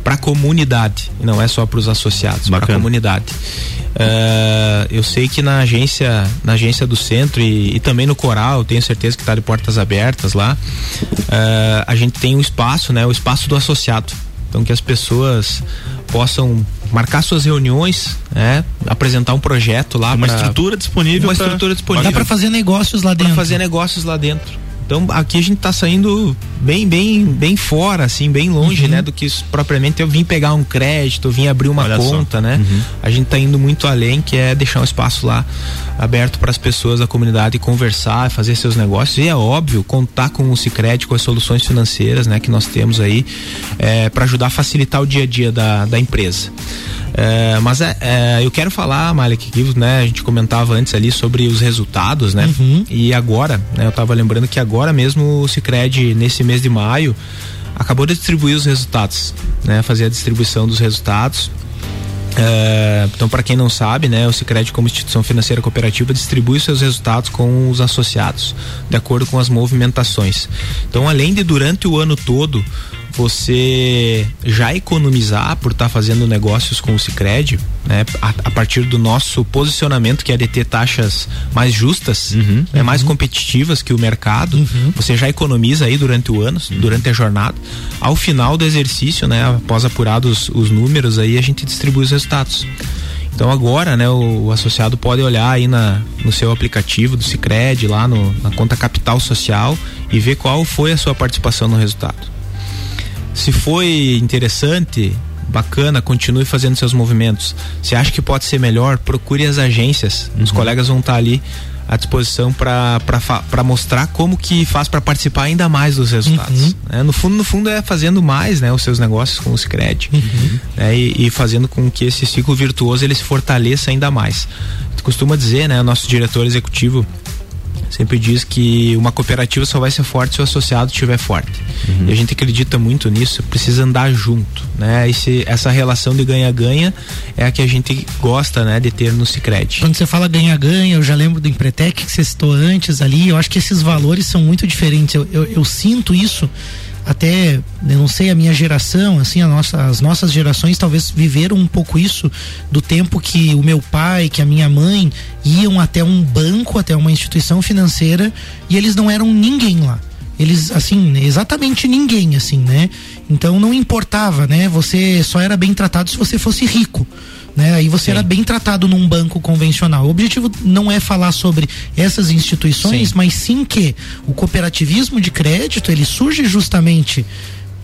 para a comunidade, não é só para os associados, para a comunidade. Uh, eu sei que na agência, na agência do centro e, e também no Coral, tenho certeza que está de portas abertas lá. Uh, a gente tem um espaço, né, o espaço do associado. Então que as pessoas possam marcar suas reuniões, né? apresentar um projeto lá.
Uma pra, estrutura disponível.
Uma pra, estrutura disponível.
Dá para fazer negócios lá dentro.
Pra fazer negócios lá dentro. Então aqui a gente está saindo bem, bem, bem fora, assim, bem longe, uhum. né? Do que propriamente eu vim pegar um crédito, eu vim abrir uma Olha conta, só. né? Uhum. A gente está indo muito além, que é deixar um espaço lá aberto para as pessoas da comunidade conversar, fazer seus negócios. E é óbvio, contar com o Cicred, com as soluções financeiras, né? Que nós temos aí, é, para ajudar a facilitar o dia a dia da, da empresa. É, mas é, é, eu quero falar, Malik, que né, a gente comentava antes ali sobre os resultados, né? Uhum. E agora, né, eu estava lembrando que agora mesmo o Cicred, nesse mês de maio, acabou de distribuir os resultados, né? Fazer a distribuição dos resultados. É, então, para quem não sabe, né, o Sicredi como instituição financeira cooperativa distribui seus resultados com os associados, de acordo com as movimentações. Então, além de durante o ano todo você já economizar por estar tá fazendo negócios com o Sicredi, né? A, a, partir do nosso posicionamento que é de ter taxas mais justas, uhum, né? uhum. mais competitivas que o mercado, uhum. você já economiza aí durante o ano, uhum. durante a jornada. Ao final do exercício, né? Após apurados os números aí, a gente distribui os resultados. Então agora, né, o, o, associado pode olhar aí na, no seu aplicativo do Sicredi lá no, na conta capital social e ver qual foi a sua participação no resultado. Se foi interessante, bacana, continue fazendo seus movimentos. Se acha que pode ser melhor, procure as agências. Os colegas vão estar ali à disposição para mostrar como que faz para participar ainda mais dos resultados.
Uhum.
né? No fundo, no fundo é fazendo mais, né, os seus negócios com o Sicredi
Uhum.
né, e, e fazendo com que esse ciclo virtuoso ele se fortaleça ainda mais. Tu costuma dizer, né, o nosso diretor executivo sempre diz que uma cooperativa só vai ser forte se o associado estiver forte. E a gente acredita muito nisso, precisa andar junto, né? Esse, essa relação de ganha-ganha é a que a gente gosta, né, de ter no Sicredi.
Quando você fala ganha-ganha, eu já lembro do Empretec que você citou antes ali, eu acho que esses valores são muito diferentes. Eu, eu, eu sinto isso até, eu não sei, a minha geração, assim, a nossa, as nossas gerações talvez viveram um pouco isso do tempo que o meu pai, que a minha mãe iam até um banco, até uma instituição financeira e eles não eram ninguém lá. Eles, assim, exatamente ninguém, assim, né? Então não importava, né? Você só era bem tratado se você fosse rico né? Aí você era bem tratado num banco convencional. O objetivo não é falar sobre essas instituições,
Sim.
mas sim que o cooperativismo de crédito ele surge justamente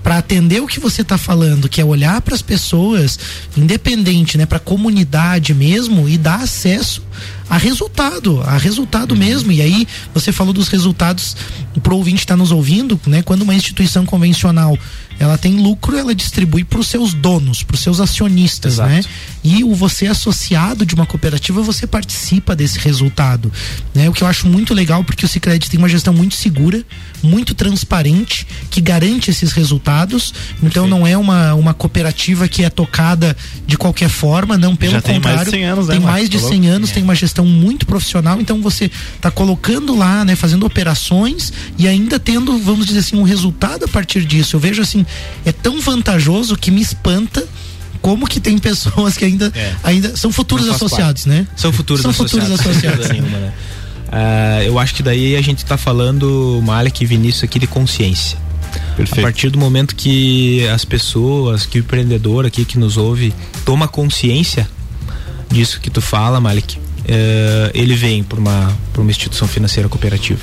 para atender o que você está falando, que é olhar para as pessoas, independente, né, para a comunidade mesmo e dar acesso a resultado, a resultado mesmo. E aí você falou dos resultados pro ouvinte está nos ouvindo, né? Quando uma instituição convencional ela tem lucro, ela distribui para os seus donos, para os seus acionistas,
Exato.
né? E o você associado de uma cooperativa, você participa desse resultado, né? O que eu acho muito legal porque o Sicredi tem uma gestão muito segura, muito transparente, que garante esses resultados. Então não é uma, uma cooperativa que é tocada de qualquer forma, não pelo
Já tem mais
contrário.
de 100 anos, né,
tem mais de
Tá
100
louco?
anos, tem uma gestão muito profissional, então você está colocando lá, né, fazendo operações e ainda tendo, vamos dizer assim, um resultado a partir disso. Eu vejo assim, é tão vantajoso que me espanta como que tem pessoas que ainda,
É.
ainda são futuros associados,
parte.
né?
São futuros
São
associados.
futuros associados.
nenhuma, né? Ah, eu acho que daí a gente tá falando, Malek e Vinícius, aqui de consciência. A partir do momento que as pessoas, que o empreendedor aqui que nos ouve, toma consciência disso que tu fala, Malik, eh, ele vem para uma, uma instituição financeira cooperativa.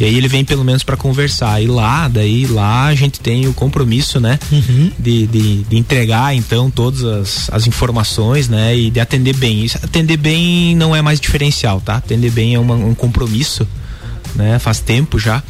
E aí ele vem pelo menos para conversar. E lá, daí, lá a gente tem o compromisso, né?
Uhum.
De, de, de entregar, então, todas as, as informações, né? E de atender bem. Isso, atender bem não é mais diferencial, tá? Atender bem é uma- um compromisso, né? Faz tempo já.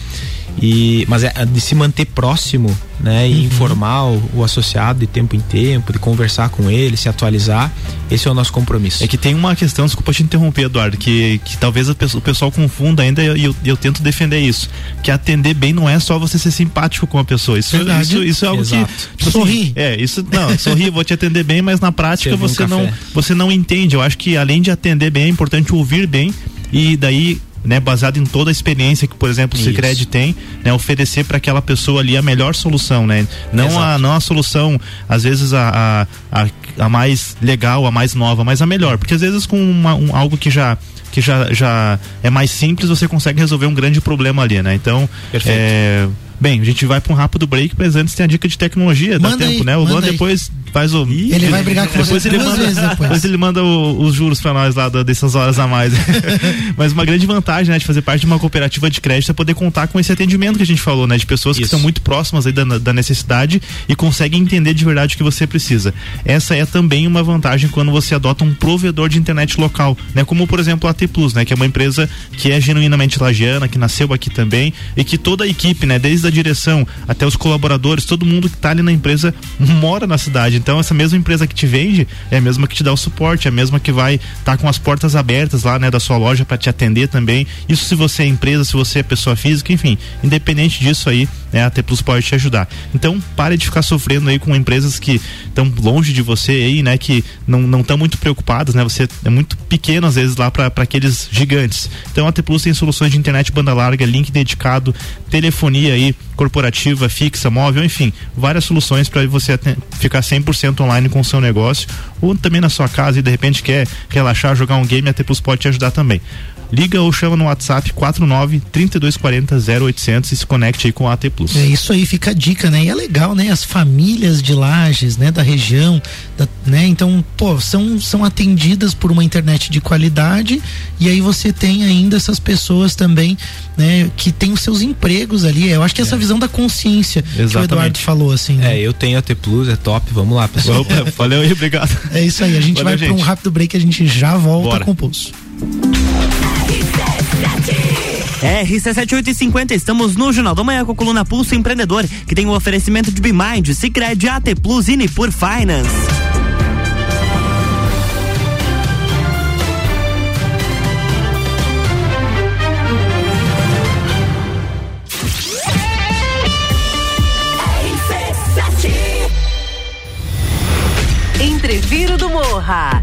E, mas é de se manter próximo, né? E informar o, o associado de tempo em tempo, de conversar com ele, se atualizar. Esse é o nosso compromisso.
É que tem uma questão, desculpa te interromper, Eduardo, que, que talvez pessoa- o pessoal confunda ainda e eu, eu tento defender isso. Que atender bem não é só você ser simpático com a pessoa. Isso,
Verdade.
isso, isso é algo
Exato.
que. tipo assim,
Sorrir.
é, isso não, sorrir, vou te atender bem, mas na prática
Servir um
você não, você não entende. Eu acho que além de atender bem, é importante ouvir bem e daí. Né, baseado em toda a experiência que, por exemplo, o. Sicredi tem, né, oferecer para aquela pessoa ali a melhor solução, né? Não a,
Exato.
não a solução, às vezes a, a, a, a mais legal, a mais nova, mas a melhor. Porque às vezes com uma- um, algo que já que já, já é mais simples, você consegue resolver um grande problema ali, né? Então,
Perfeito.
é, bem, a gente vai para um rápido break, mas antes tem a dica de tecnologia, dá
Manda
tempo,
aí,
né? O Luan
aí.
depois faz o
Ele vai brigar com
depois
você
ele
duas
manda,
vezes depois.
depois ele manda o- os juros para nós lá da- dessas horas a mais. Mas uma grande vantagem, né, de fazer parte de uma cooperativa de crédito é poder contar com esse atendimento que a gente falou, né, de pessoas que
Isso.
estão muito próximas aí da, da necessidade e conseguem entender de verdade o que você precisa. Essa é também uma vantagem quando você adota um provedor de internet local, né, como por exemplo a T Plus, né, que é uma empresa que é genuinamente lagiana, que nasceu aqui também e que toda a equipe, né, desde a direção até os colaboradores, todo mundo que está ali na empresa mora na cidade. Então essa mesma empresa que te vende é a mesma que te dá o suporte, é a mesma que vai estar com as portas abertas lá, né, da sua loja para te atender também. Isso se você é empresa, se você é pessoa física, enfim, independente disso aí, né, a T Plus pode te ajudar. Então, pare de ficar sofrendo aí com empresas que estão longe de você aí, né, que não não estão muito preocupadas, né? Você é muito pequeno às vezes lá para aqueles gigantes. Então, a T Plus tem soluções de internet banda larga, link dedicado, telefonia aí corporativa, fixa, móvel, enfim, várias soluções para você ficar 100% online com o seu negócio ou também na sua casa e de repente quer relaxar, jogar um game, a T Plus pode te ajudar também. Liga ou chama no WhatsApp 49 3240 0800 e se conecte aí com a AT Plus.
É isso aí, fica a dica, né? E é legal, né? As famílias de Lages, né? Da região, da- né? Então, pô, são, são atendidas por uma internet de qualidade e aí você tem ainda essas pessoas também, né? Que têm os seus empregos ali. Eu acho que essa visão da consciência que o
Exatamente.
Eduardo falou, assim. né?
É, eu tenho a T Plus, é top, vamos lá, pessoal.
Opa, valeu aí, obrigado.
É isso aí, a gente
Valeu,
vai para um rápido break, a gente já volta
Bora.
com o pulso.
RC7850, estamos no Jornal da Manhã com a coluna Pulso Empreendedor, que tem o oferecimento de Bimind, Cicred, AT Plus e Nipur Finance.
Entreviro do Morra.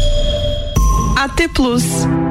AT Plus.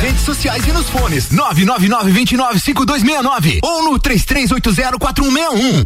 Redes sociais e nos fones. 999-295269 ou no 33804161.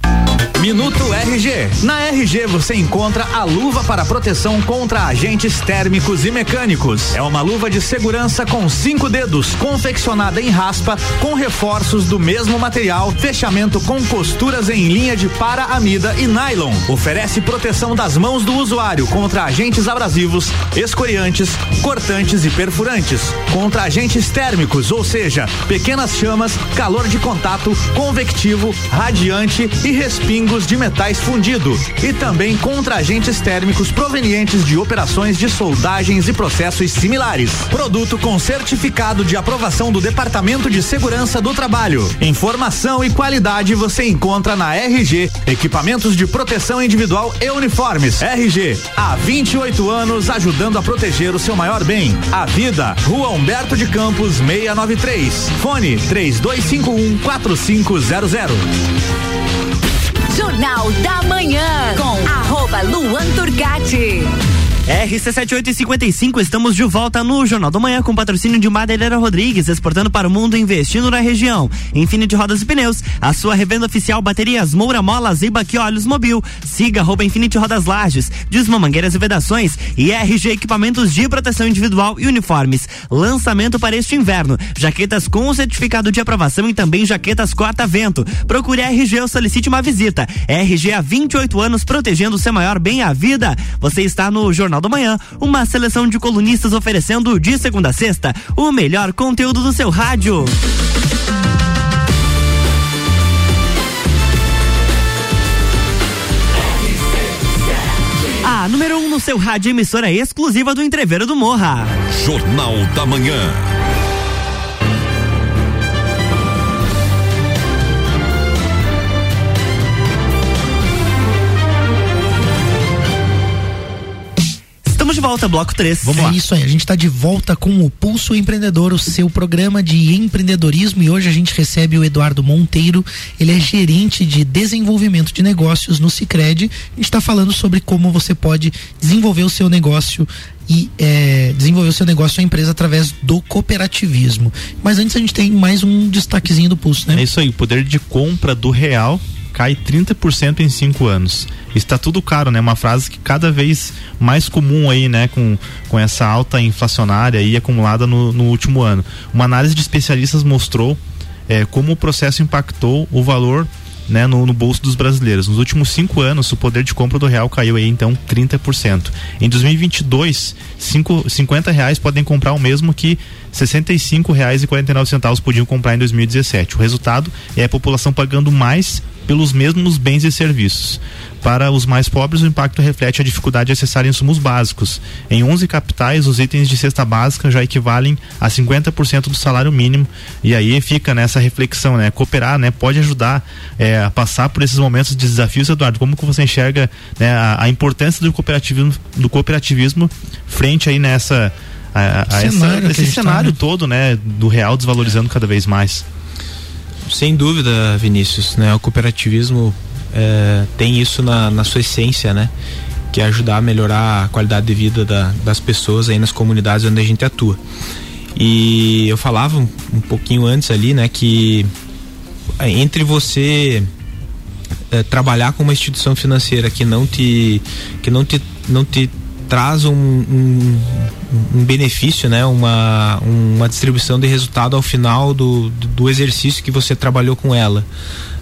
Minuto RG. Na RG você encontra a luva para proteção contra agentes térmicos e mecânicos. É uma luva de segurança com cinco dedos, confeccionada em raspa, com reforços do mesmo material, fechamento com costuras em linha de para-amida e nylon. Oferece proteção das mãos do usuário contra agentes abrasivos, escoriantes, cortantes e perfurantes, contra agentes térmicos, ou seja, pequenas chamas, calor de contato, convectivo, radiante e respingos de metais fundido e também contra agentes térmicos provenientes de operações de soldagens e processos similares. Produto com certificado de aprovação do Departamento de Segurança do Trabalho. Informação e qualidade você encontra na RG, equipamentos de proteção individual e uniformes. RG, há 28 anos ajudando a proteger o seu maior bem, a vida. Rua Humberto de Campos 693. Fone 3251 4500.
Jornal da Manhã com arroba Luan Turcati.
RC7855, estamos de volta no Jornal da Manhã com patrocínio de Madeireira Rodrigues, exportando para o mundo e investindo na região. Infinity Rodas e Pneus, a sua revenda oficial baterias Moura Mola, Ziba que Olhos Mobil. Siga arroba Infinity Rodas Lages, Disma Mangueiras e Vedações e RG Equipamentos de Proteção Individual e Uniformes. Lançamento para este inverno, jaquetas com certificado de aprovação e também jaquetas corta-vento. Procure RG ou solicite uma visita. RG há 28 anos protegendo o seu maior bem, a vida. Você está no Jornal da Manhã, uma seleção de colunistas oferecendo de segunda a sexta o melhor conteúdo do seu rádio. A número 1 um no seu rádio emissora exclusiva do Entreveiro do Morra.
Jornal da Manhã.
Estamos de volta, bloco 3.
Vamos é lá. isso aí, a gente está de volta com o Pulso Empreendedor, o seu programa de empreendedorismo e hoje a gente recebe o Eduardo Monteiro, ele é gerente de desenvolvimento de negócios no Cicred. A gente está falando sobre como você pode desenvolver o seu negócio e é, desenvolver o seu negócio ou empresa através do cooperativismo. Mas antes a gente tem mais um destaquezinho do Pulso, né?
É isso aí, o poder de compra do real cai 30% em cinco anos. Está tudo caro, né? Uma frase que cada vez mais comum aí, né? Com, com essa alta inflacionária aí acumulada no, no último ano. Uma análise de especialistas mostrou é, como o processo impactou o valor né, no, no, bolso dos brasileiros. Nos últimos cinco anos, o poder de compra do real caiu aí então 30%. Em 2022, cinco, 50 reais podem comprar o mesmo que 65 reais e 49 centavos podiam comprar em 2017. O resultado é a população pagando mais pelos mesmos bens e serviços. Para os mais pobres, o impacto reflete a dificuldade de acessar insumos básicos. Em 11 capitais, os itens de cesta básica já equivalem a 50% do salário mínimo. E aí fica nessa reflexão, né? Cooperar, né? Pode ajudar é, a passar por esses momentos de desafios, Eduardo. Como que você enxerga né, a, a importância do cooperativismo, do cooperativismo frente aí nessa a, a cenário essa, esse cenário tá, né? todo, né, do real desvalorizando cada vez mais.
Sem dúvida, Vinícius, né? O cooperativismo é, tem isso na, na sua essência, né? Que é ajudar a melhorar a qualidade de vida da, das pessoas aí nas comunidades onde a gente atua. E eu falava um, um pouquinho antes ali, né? Que é, entre você é, trabalhar com uma instituição financeira que não te que não te não te traz um, um, um, benefício, né? Uma, uma distribuição de resultado ao final do, do exercício que você trabalhou com ela.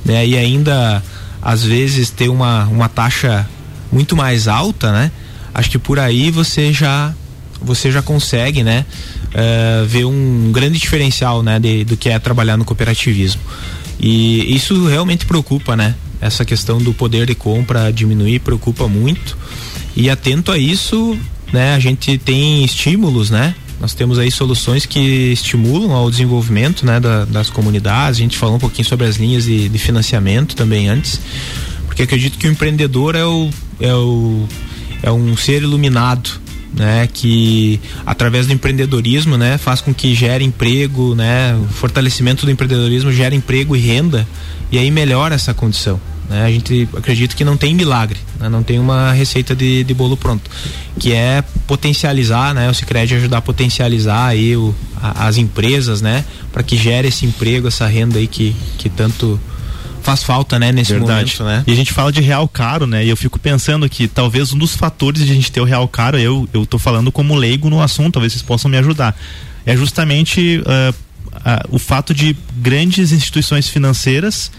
Né? E ainda, às vezes, ter uma, uma taxa muito mais alta, né? Acho que por aí você já você já consegue, né? Uh, ver um grande diferencial, né? De, do que é trabalhar no cooperativismo. E isso realmente preocupa, né? Essa questão do poder de compra diminuir preocupa muito. E atento a isso, né, a gente tem estímulos, né? Nós temos aí soluções que estimulam ao desenvolvimento né, da, das comunidades. A gente falou um pouquinho sobre as linhas de, de, financiamento também antes, porque acredito que o empreendedor é, o, é, o, é um ser iluminado, né, que através do empreendedorismo, né, faz com que gere emprego, né, o fortalecimento do empreendedorismo gera emprego e renda e aí melhora essa condição. Né? A gente acredita que não tem milagre, né? não tem uma receita de, de bolo pronto, que é potencializar, né? O Sicredi ajudar a potencializar aí o, a, as empresas, né? Para que gere esse emprego, essa renda aí que, que tanto faz falta, né, nesse Verdade. momento, né?
E a gente fala de real caro, né? E eu fico pensando que talvez um dos fatores de a gente ter o real caro, eu eu tô falando como leigo no assunto, talvez vocês possam me ajudar. É justamente uh, uh, o fato de grandes instituições financeiras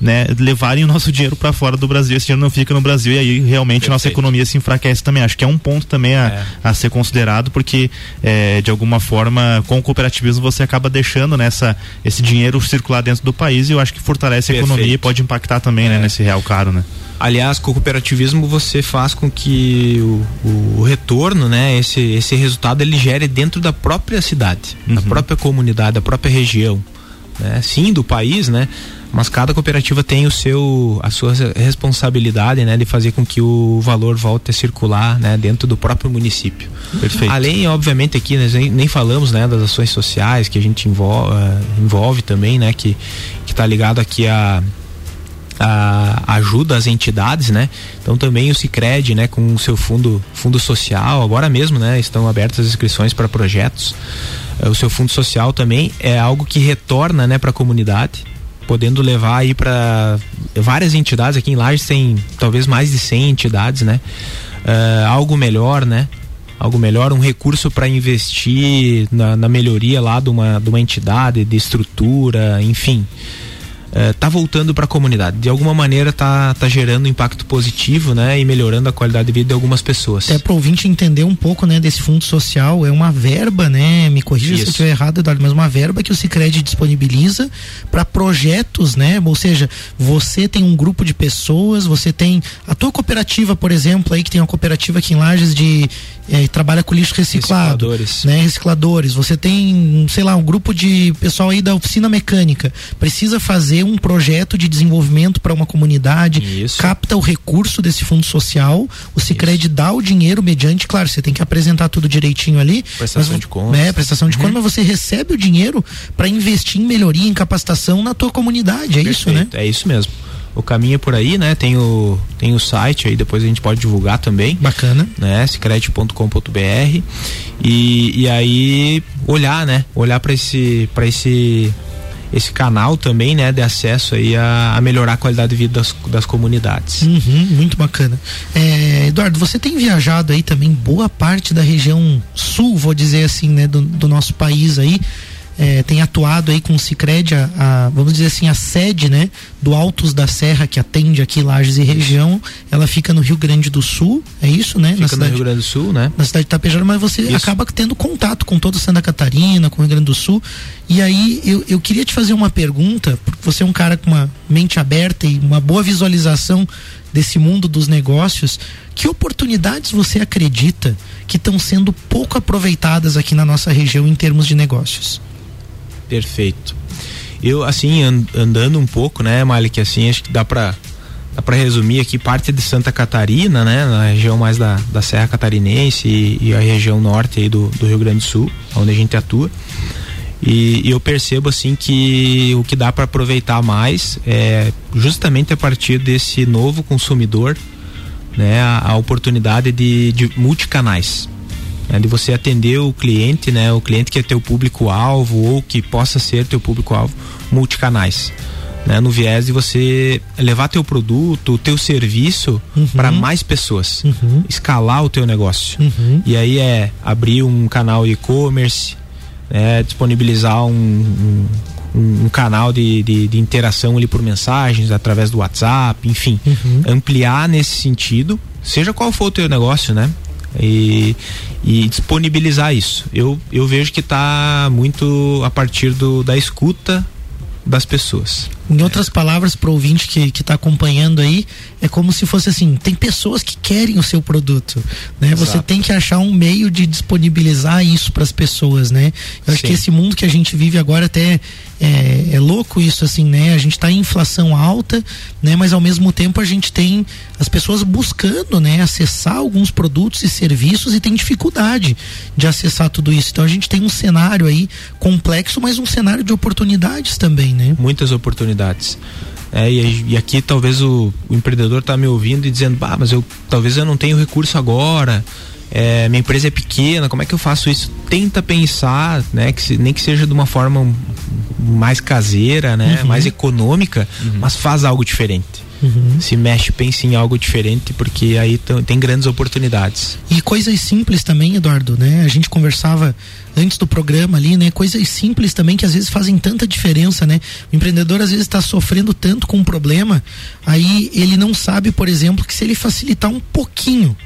né, levarem o nosso dinheiro para fora do Brasil, esse dinheiro não fica no Brasil e aí realmente Perfeito. nossa economia se enfraquece também. Acho que é um ponto também a, é. a ser considerado, porque é, de alguma forma, com o cooperativismo você acaba deixando nessa esse dinheiro circular dentro do país e eu acho que fortalece Perfeito. a economia e pode impactar também né, é. né, nesse real caro, né?
Aliás, com o cooperativismo você faz com que o, o, retorno, né, esse, esse resultado ele gere dentro da própria cidade, uhum. da própria comunidade, da própria região, né? Sim, do país, né? Mas cada cooperativa tem o seu a sua responsabilidade né de fazer com que o valor volte a circular né dentro do próprio município
perfeito
além obviamente aqui né, nem, falamos né das ações sociais que a gente envolve, uh, envolve também né que que está ligado aqui a a ajuda às entidades, né? Então também o Sicredi, né, com o seu fundo fundo social, agora mesmo, né, estão abertas as inscrições para projetos. Uh, o seu fundo social também é algo que retorna, né, para a comunidade podendo levar aí para várias entidades aqui em Lages tem talvez mais de 100 entidades, né? Uh, algo melhor, né? Algo melhor, um recurso para investir na, na, melhoria lá de uma, de uma entidade, de estrutura, enfim. É, tá voltando para a comunidade. De alguma maneira tá, tá gerando impacto positivo, né? E melhorando a qualidade de vida de algumas pessoas.
Até para o ouvinte entender um pouco, né, desse fundo social, é uma verba, né? Me corrija se eu estiver errado, Eduardo, mas uma verba que o Sicredi disponibiliza para projetos, né? Ou seja, você tem um grupo de pessoas, você tem a tua cooperativa, por exemplo, aí que tem uma cooperativa aqui em Lages de eh, trabalha com lixo reciclado,
Recicladores.
né? Recicladores. Você tem, sei lá, um grupo de pessoal aí da oficina mecânica, precisa fazer um projeto de desenvolvimento para uma comunidade, capta o recurso desse fundo social, o Sicredi dá o dinheiro mediante, claro, você tem que apresentar tudo direitinho ali,
Prestação
mas,
de contas.
É, prestação de contas, mas você recebe o dinheiro para investir em melhoria, em capacitação na tua comunidade, é isso, né?
Perfeito, É isso mesmo. O caminho é por aí, né? Tem o, tem o site aí, depois a gente pode divulgar também.
Bacana.
Né? Sicredi.com.br e, e aí olhar, né? Olhar para esse para esse esse canal também, né, de acesso aí a, a melhorar a qualidade de vida das, das comunidades.
Uhum, muito bacana. É, Eduardo, você tem viajado aí também boa parte da região sul, vou dizer assim, né, do, do nosso país aí. É, tem atuado aí com o Cicred, a, a- vamos dizer assim, a sede, né, do Altos da Serra, que atende aqui Lages e região, ela fica no Rio Grande do Sul, é isso, né?
Fica no Rio Grande do Sul, né?
na cidade de Tapejara, mas você acaba tendo contato com toda Santa Catarina, com o Rio Grande do Sul. E aí eu, eu queria te fazer uma pergunta, porque você é um cara com uma mente aberta e uma boa visualização desse mundo dos negócios. Que oportunidades você acredita que estão sendo pouco aproveitadas aqui na nossa região em termos de negócios?
Perfeito. Eu, assim, an- andando um pouco, né, Malik, assim, acho que dá pra, dá pra resumir aqui parte de Santa Catarina, né, na região mais da, da Serra Catarinense e, e a região norte aí do, do Rio Grande do Sul, onde a gente atua. E, e eu percebo, assim, que o que dá para aproveitar mais é justamente a partir desse novo consumidor, né, a, a oportunidade de, de multicanais né, de você atender o cliente, né, o cliente que é teu público-alvo ou que possa ser teu público-alvo, multicanais. Né, no viés de você levar teu produto, teu serviço para mais pessoas, escalar o teu negócio. E aí é abrir um canal e-commerce, né, disponibilizar um, um, um- canal de, de, de interação ali por mensagens através do WhatsApp, enfim, ampliar nesse sentido, seja qual for o teu negócio, né? E, e disponibilizar isso. Eu, eu vejo que está muito a partir do, da escuta das pessoas.
Em outras palavras, para o ouvinte que está acompanhando aí, é como se fosse assim: tem pessoas que querem o seu produto, né? Você tem que achar um meio de disponibilizar isso para as pessoas, né? Eu acho
Sim.
que esse mundo que a gente vive agora até é, é louco isso assim, né? A gente está em inflação alta, né? Mas ao mesmo tempo a gente tem as pessoas buscando, né? Acessar alguns produtos e serviços e tem dificuldade de acessar tudo isso. Então a gente tem um cenário aí complexo, mas um cenário de oportunidades também, né?
Muitas oportunidades. É, e, e aqui talvez o, o empreendedor tá me ouvindo e dizendo, bah, mas eu talvez eu não tenho recurso agora. é, minha empresa é pequena, como é que eu faço isso? Tenta pensar, né, que se- nem que seja de uma forma mais caseira, né,
Uhum.
mais econômica, mas faz algo diferente.
Uhum.
Se mexe, pense em algo diferente, porque aí tem grandes oportunidades.
E coisas simples também, Eduardo, né? A gente conversava antes do programa ali, né? Coisas simples também que às vezes fazem tanta diferença, né? O empreendedor às vezes está sofrendo tanto com um problema, aí ele não sabe, por exemplo, que se ele facilitar um pouquinho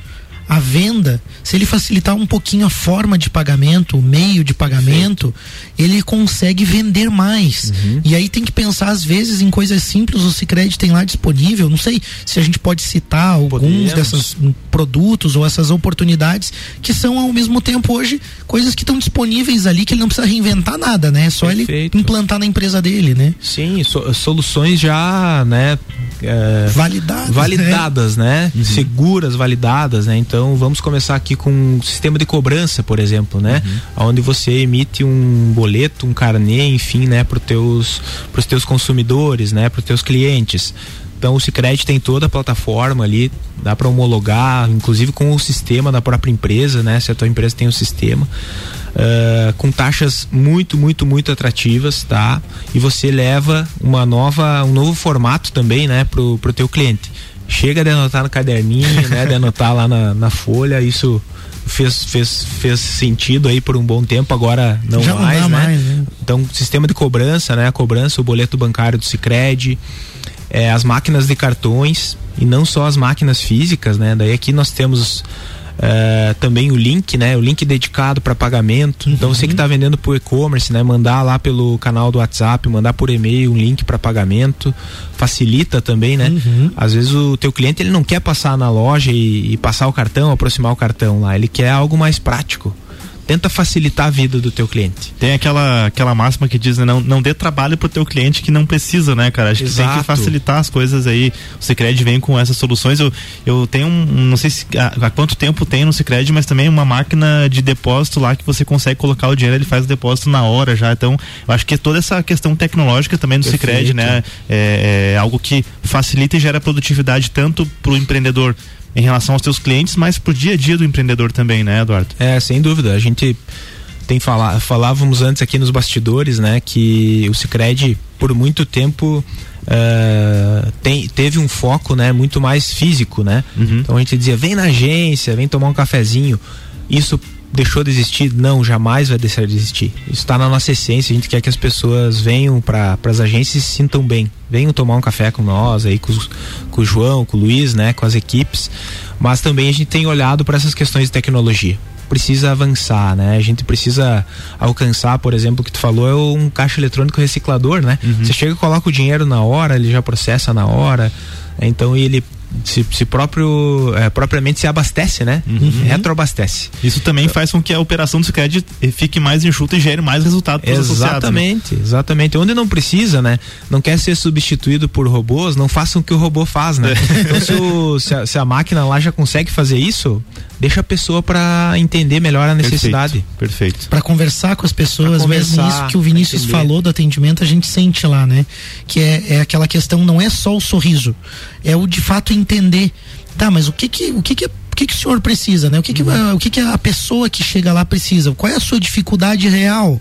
a venda, se ele facilitar um pouquinho a forma de pagamento, o meio de pagamento, ele consegue vender mais. E aí tem que pensar às vezes em coisas simples, o Sicredi tem lá disponível, não sei se a gente pode citar alguns desses produtos ou essas oportunidades que são ao mesmo tempo hoje coisas que estão disponíveis ali que ele não precisa reinventar nada, né? É só ele implantar na empresa dele, né?
Sim, so- soluções já, né? é,
Validadas,
Validadas, né? Seguras, validadas, né? Então vamos começar aqui com um sistema de cobrança, por exemplo, né? Onde você emite um boleto, um carnê, enfim, né? Para teus, pros teus consumidores, né? Para os teus clientes. Então o Sicredi tem toda a plataforma ali, dá para homologar, inclusive com o sistema da própria empresa, né? Se a tua empresa tem um sistema. ah, com taxas muito, muito, muito atrativas, tá? E você leva uma nova, um novo formato também, né, pro, pro teu cliente. Chega de anotar no caderninho, né, de anotar lá na, na folha, isso fez, fez, fez sentido aí por um bom tempo, agora não
Já
mais, né?
mais, né?
Então, sistema de cobrança, né? A cobrança, o boleto bancário do Sicredi, é, as máquinas de cartões e não só as máquinas físicas, né? Daí aqui nós temos é, também o link, né? O link dedicado para pagamento. Então você que está vendendo por e-commerce, né? Mandar lá pelo canal do WhatsApp, mandar por e-mail um link para pagamento, facilita também, né? Às vezes o teu cliente ele não quer passar na loja e, e passar o cartão, aproximar o cartão lá, ele quer algo mais prático. Tenta facilitar a vida do teu cliente.
Tem aquela, aquela máxima que diz, né, não, não dê trabalho pro teu cliente que não precisa, né, cara? Acho que tem que
Exato.
facilitar as coisas aí. O Cicred vem com essas soluções. Eu, eu tenho um, não sei se, há, há quanto tempo tem no Cicred, mas também uma máquina de depósito lá que você consegue colocar o dinheiro, ele faz o depósito na hora já. Então, eu acho que toda essa questão tecnológica também do
Perfeito.
Cicred, né, é, é algo que facilita e gera produtividade tanto pro empreendedor em relação aos seus clientes, mas pro dia a dia do empreendedor também, né, Eduardo?
É, sem dúvida. A gente tem falar, falávamos antes aqui nos bastidores, né, que o Sicredi por muito tempo eh, tem, teve um foco, né, muito mais físico, né? Então a gente dizia, vem na agência, vem tomar um cafezinho. Isso deixou de existir? Não, jamais vai deixar de existir. Isso está na nossa essência. A gente quer que as pessoas venham para as agências e se sintam bem. Venham tomar um café com nós, aí com, com o João, com o Luiz, né, com as equipes. Mas também a gente tem olhado para essas questões de tecnologia. Precisa avançar, né? A gente precisa alcançar, por exemplo, o que tu falou é um caixa eletrônico reciclador, né? Você chega e coloca o dinheiro na hora, ele já processa na hora. Então ele se, se próprio é, propriamente se abastece, né? Retroabastece.
Isso também faz com que a operação do Cicred fique mais enxuta e gere mais resultado para os né?
Exatamente, exatamente. Onde não precisa, né? Não quer ser substituído por robôs, não façam o que o robô faz, né? Então se, o- se a, se a máquina lá já consegue fazer isso, deixa a pessoa para entender melhor a necessidade.
Perfeito.
Para conversar com as pessoas,
Pra
mesmo
conversar,
isso que o Vinícius falou do atendimento, a gente sente lá, né? Que é, é aquela questão, não é só o sorriso, é o de fato entender. Tá, mas o que que o que que o que, que o senhor precisa, né? O que que,
Uhum.
o que que a pessoa que chega lá precisa? Qual é a sua dificuldade real?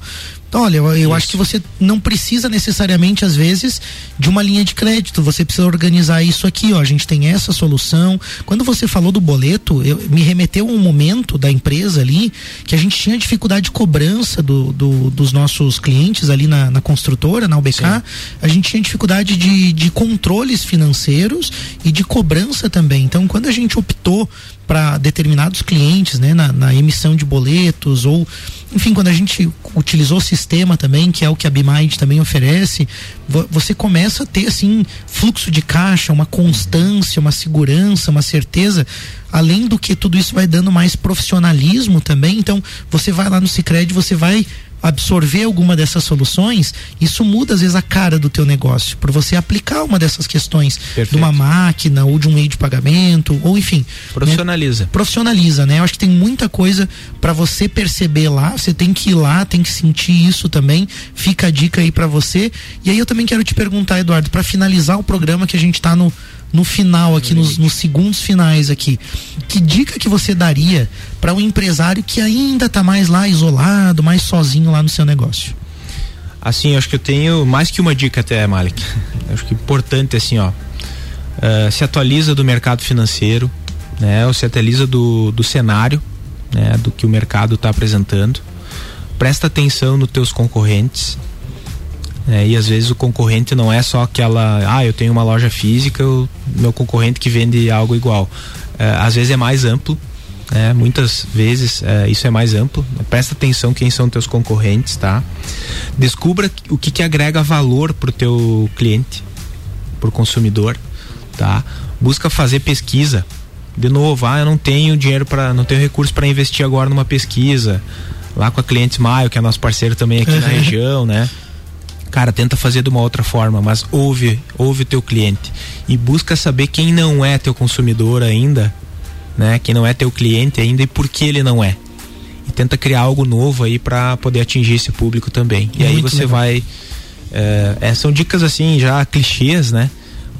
Então, olha, eu, eu acho que você não precisa necessariamente, às vezes, de uma linha de crédito. Você precisa organizar isso aqui, ó. A gente tem essa solução. Quando você falou do boleto, eu, me remeteu a um momento da empresa ali que a gente tinha dificuldade de cobrança do, do- dos nossos clientes ali na, na construtora, na UBK. A gente tinha dificuldade de, de controles financeiros e de cobrança também. Então, quando a gente optou para determinados clientes, né, na, na emissão de boletos ou, enfim, quando a gente utilizou o sistema também, que é o que a Bimind também oferece, vo- você começa a ter assim fluxo de caixa, uma constância, uma segurança, uma certeza. Além do que tudo isso vai dando mais profissionalismo também. Então, você vai lá no Sicredi, você vai absorver alguma dessas soluções, isso muda às vezes a cara do teu negócio, por você aplicar uma dessas questões de uma máquina ou de um meio de pagamento, ou enfim,
Profissionaliza.
né? profissionaliza, né? Eu acho que tem muita coisa para você perceber lá, você tem que ir lá, tem que sentir isso também. Fica a dica aí para você. E aí eu também quero te perguntar, Eduardo, para finalizar o programa que a gente tá no no final aqui, nos, nos segundos finais aqui, que dica que você daria para um empresário que ainda tá mais lá isolado, mais sozinho lá no seu negócio?
Assim, acho que eu tenho mais que uma dica até, Malik. Acho que é importante, assim, ó. eh, se atualiza do mercado financeiro, né? Ou se atualiza do, do cenário, né? Do que o mercado está apresentando. Presta atenção nos teus concorrentes. Né? e às vezes o concorrente não é só aquela, ah, eu tenho uma loja física, o meu concorrente que vende algo igual. Eh, às vezes é mais amplo, né? Muitas vezes eh, isso é mais amplo. Presta atenção quem são teus concorrentes, tá? Descubra o que, que agrega valor pro teu cliente, pro consumidor, tá? Busca fazer pesquisa. De novo, ah, eu não tenho dinheiro para, não tenho recurso para investir agora numa pesquisa. Lá com a Clientes Maio, que é nosso parceiro também aqui na região, né? Cara, tenta fazer de uma outra forma, mas ouve, ouve o teu cliente e busca saber quem não é teu consumidor ainda, né? Quem não é teu cliente ainda e por que ele não é. E tenta criar algo novo aí para poder atingir esse público também. E aí você
legal.
vai é, é, são dicas assim já clichês, né?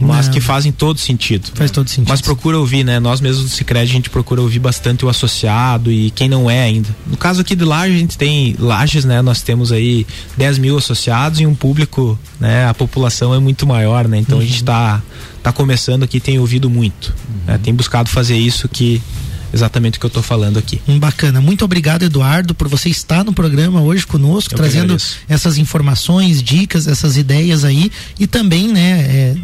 Mas
Não.
que fazem todo sentido.
Faz todo sentido.
Mas procura ouvir, né? Nós mesmos do Cicred a gente procura ouvir bastante o associado e quem não é ainda. No caso aqui de Laje, a gente tem Lages, né? Nós temos aí 10 mil associados e um público, né? A população é muito maior, né? Então a gente tá, tá começando aqui tem ouvido muito. né? Tem buscado fazer isso que exatamente o que eu estou falando aqui.
Um bacana. Muito obrigado, Eduardo, por você estar no programa hoje conosco,
Eu
trazendo essas informações, dicas, essas ideias aí e também, né, é,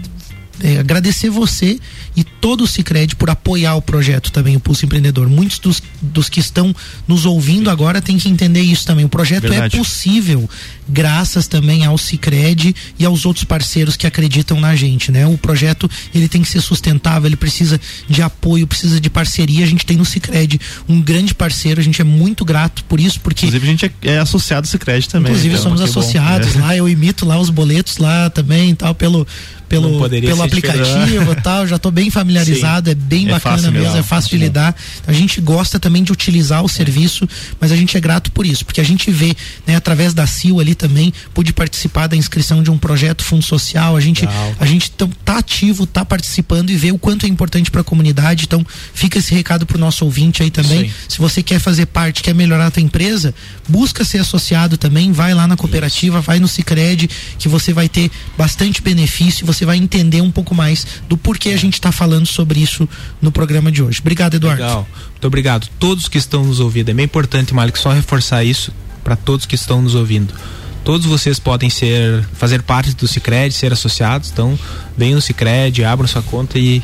é, agradecer você e todo o Cicred por apoiar o projeto também, o Pulso Empreendedor. Muitos dos, dos que estão nos ouvindo agora têm que entender isso também. O projeto
Verdade.
é possível graças também ao Cicred e aos outros parceiros que acreditam na gente, né? O projeto ele tem que ser sustentável, ele precisa de apoio, precisa de parceria. A gente tem no Cicred um grande parceiro, a gente é muito grato por isso, porque
Inclusive a gente é, é associado ao Cicred também.
Inclusive
então,
somos
que bom.
associados
É.
lá, eu imito lá os boletos lá também e tal, pelo, pelo, pelo aplicativo e tal, já tô bem familiarizado, é bem
É
bacana
fácil
mesmo,
mesmo.
é fácil de lidar. A gente gosta também de utilizar o serviço, mas a gente é grato por isso, porque a gente vê, né, através da CIL ali também, pude participar da inscrição de um projeto fundo social, a gente
Legal.
a gente tão- tá ativo, tá participando e vê o quanto é importante para a comunidade. Então, fica esse recado pro nosso ouvinte aí também.
Isso
Se você quer fazer parte, quer melhorar a tua empresa, busca ser associado também, vai lá na cooperativa, vai no Sicredi, que você vai ter bastante benefício, você vai entender um pouco mais do porquê a gente está falando sobre isso no programa de hoje. Obrigado, Eduardo.
Legal. Muito obrigado. Todos que estão nos ouvindo, é bem importante, Malik, só reforçar isso para todos que estão nos ouvindo. Todos vocês podem ser, fazer parte do Cicred, ser associados, então venham no Cicred, abram sua conta e,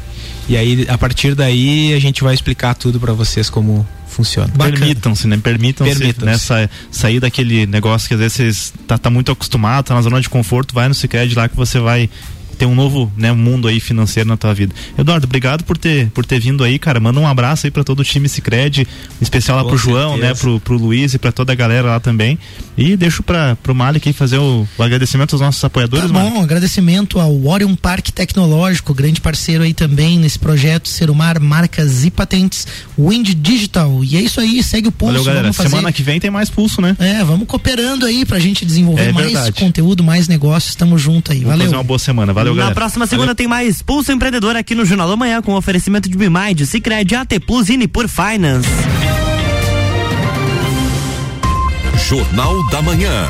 e aí a partir daí a gente vai explicar tudo para vocês como funciona.
Permitam-se, né? Permitam-se
Permitam-se.
né? Sa- sair daquele negócio que às vezes tá, tá muito acostumado, tá na zona de conforto, vai no Cicred lá que você vai ter um novo né, mundo aí financeiro na tua vida. Eduardo, obrigado por ter, por ter vindo aí, cara. Manda um abraço aí pra todo o time Cicred, em especial lá
Com
pro João,
certeza.
né? Pro, pro Luiz e pra toda a galera lá também. E deixo pra, pro Malik aí fazer o, o agradecimento aos nossos apoiadores,
Tá
Malik.
bom, agradecimento ao Orion Parque Tecnológico, grande parceiro aí também nesse projeto, Serumar, marcas e patentes, Wind Digital. E é isso aí, segue o pulso.
Valeu, galera.
vamos fazer...
Semana que vem tem mais pulso, né?
É, vamos cooperando aí pra gente desenvolver
É
mais conteúdo, mais negócios. Tamo junto aí.
Vamos
Valeu.
fazer uma boa semana. Valeu,
Na
galera.
próxima segunda
Valeu.
tem mais Pulso Empreendedor aqui no Jornal da Manhã com oferecimento de Bimind, Cicred, AT Plus e Nipur Finance.
Jornal da Manhã.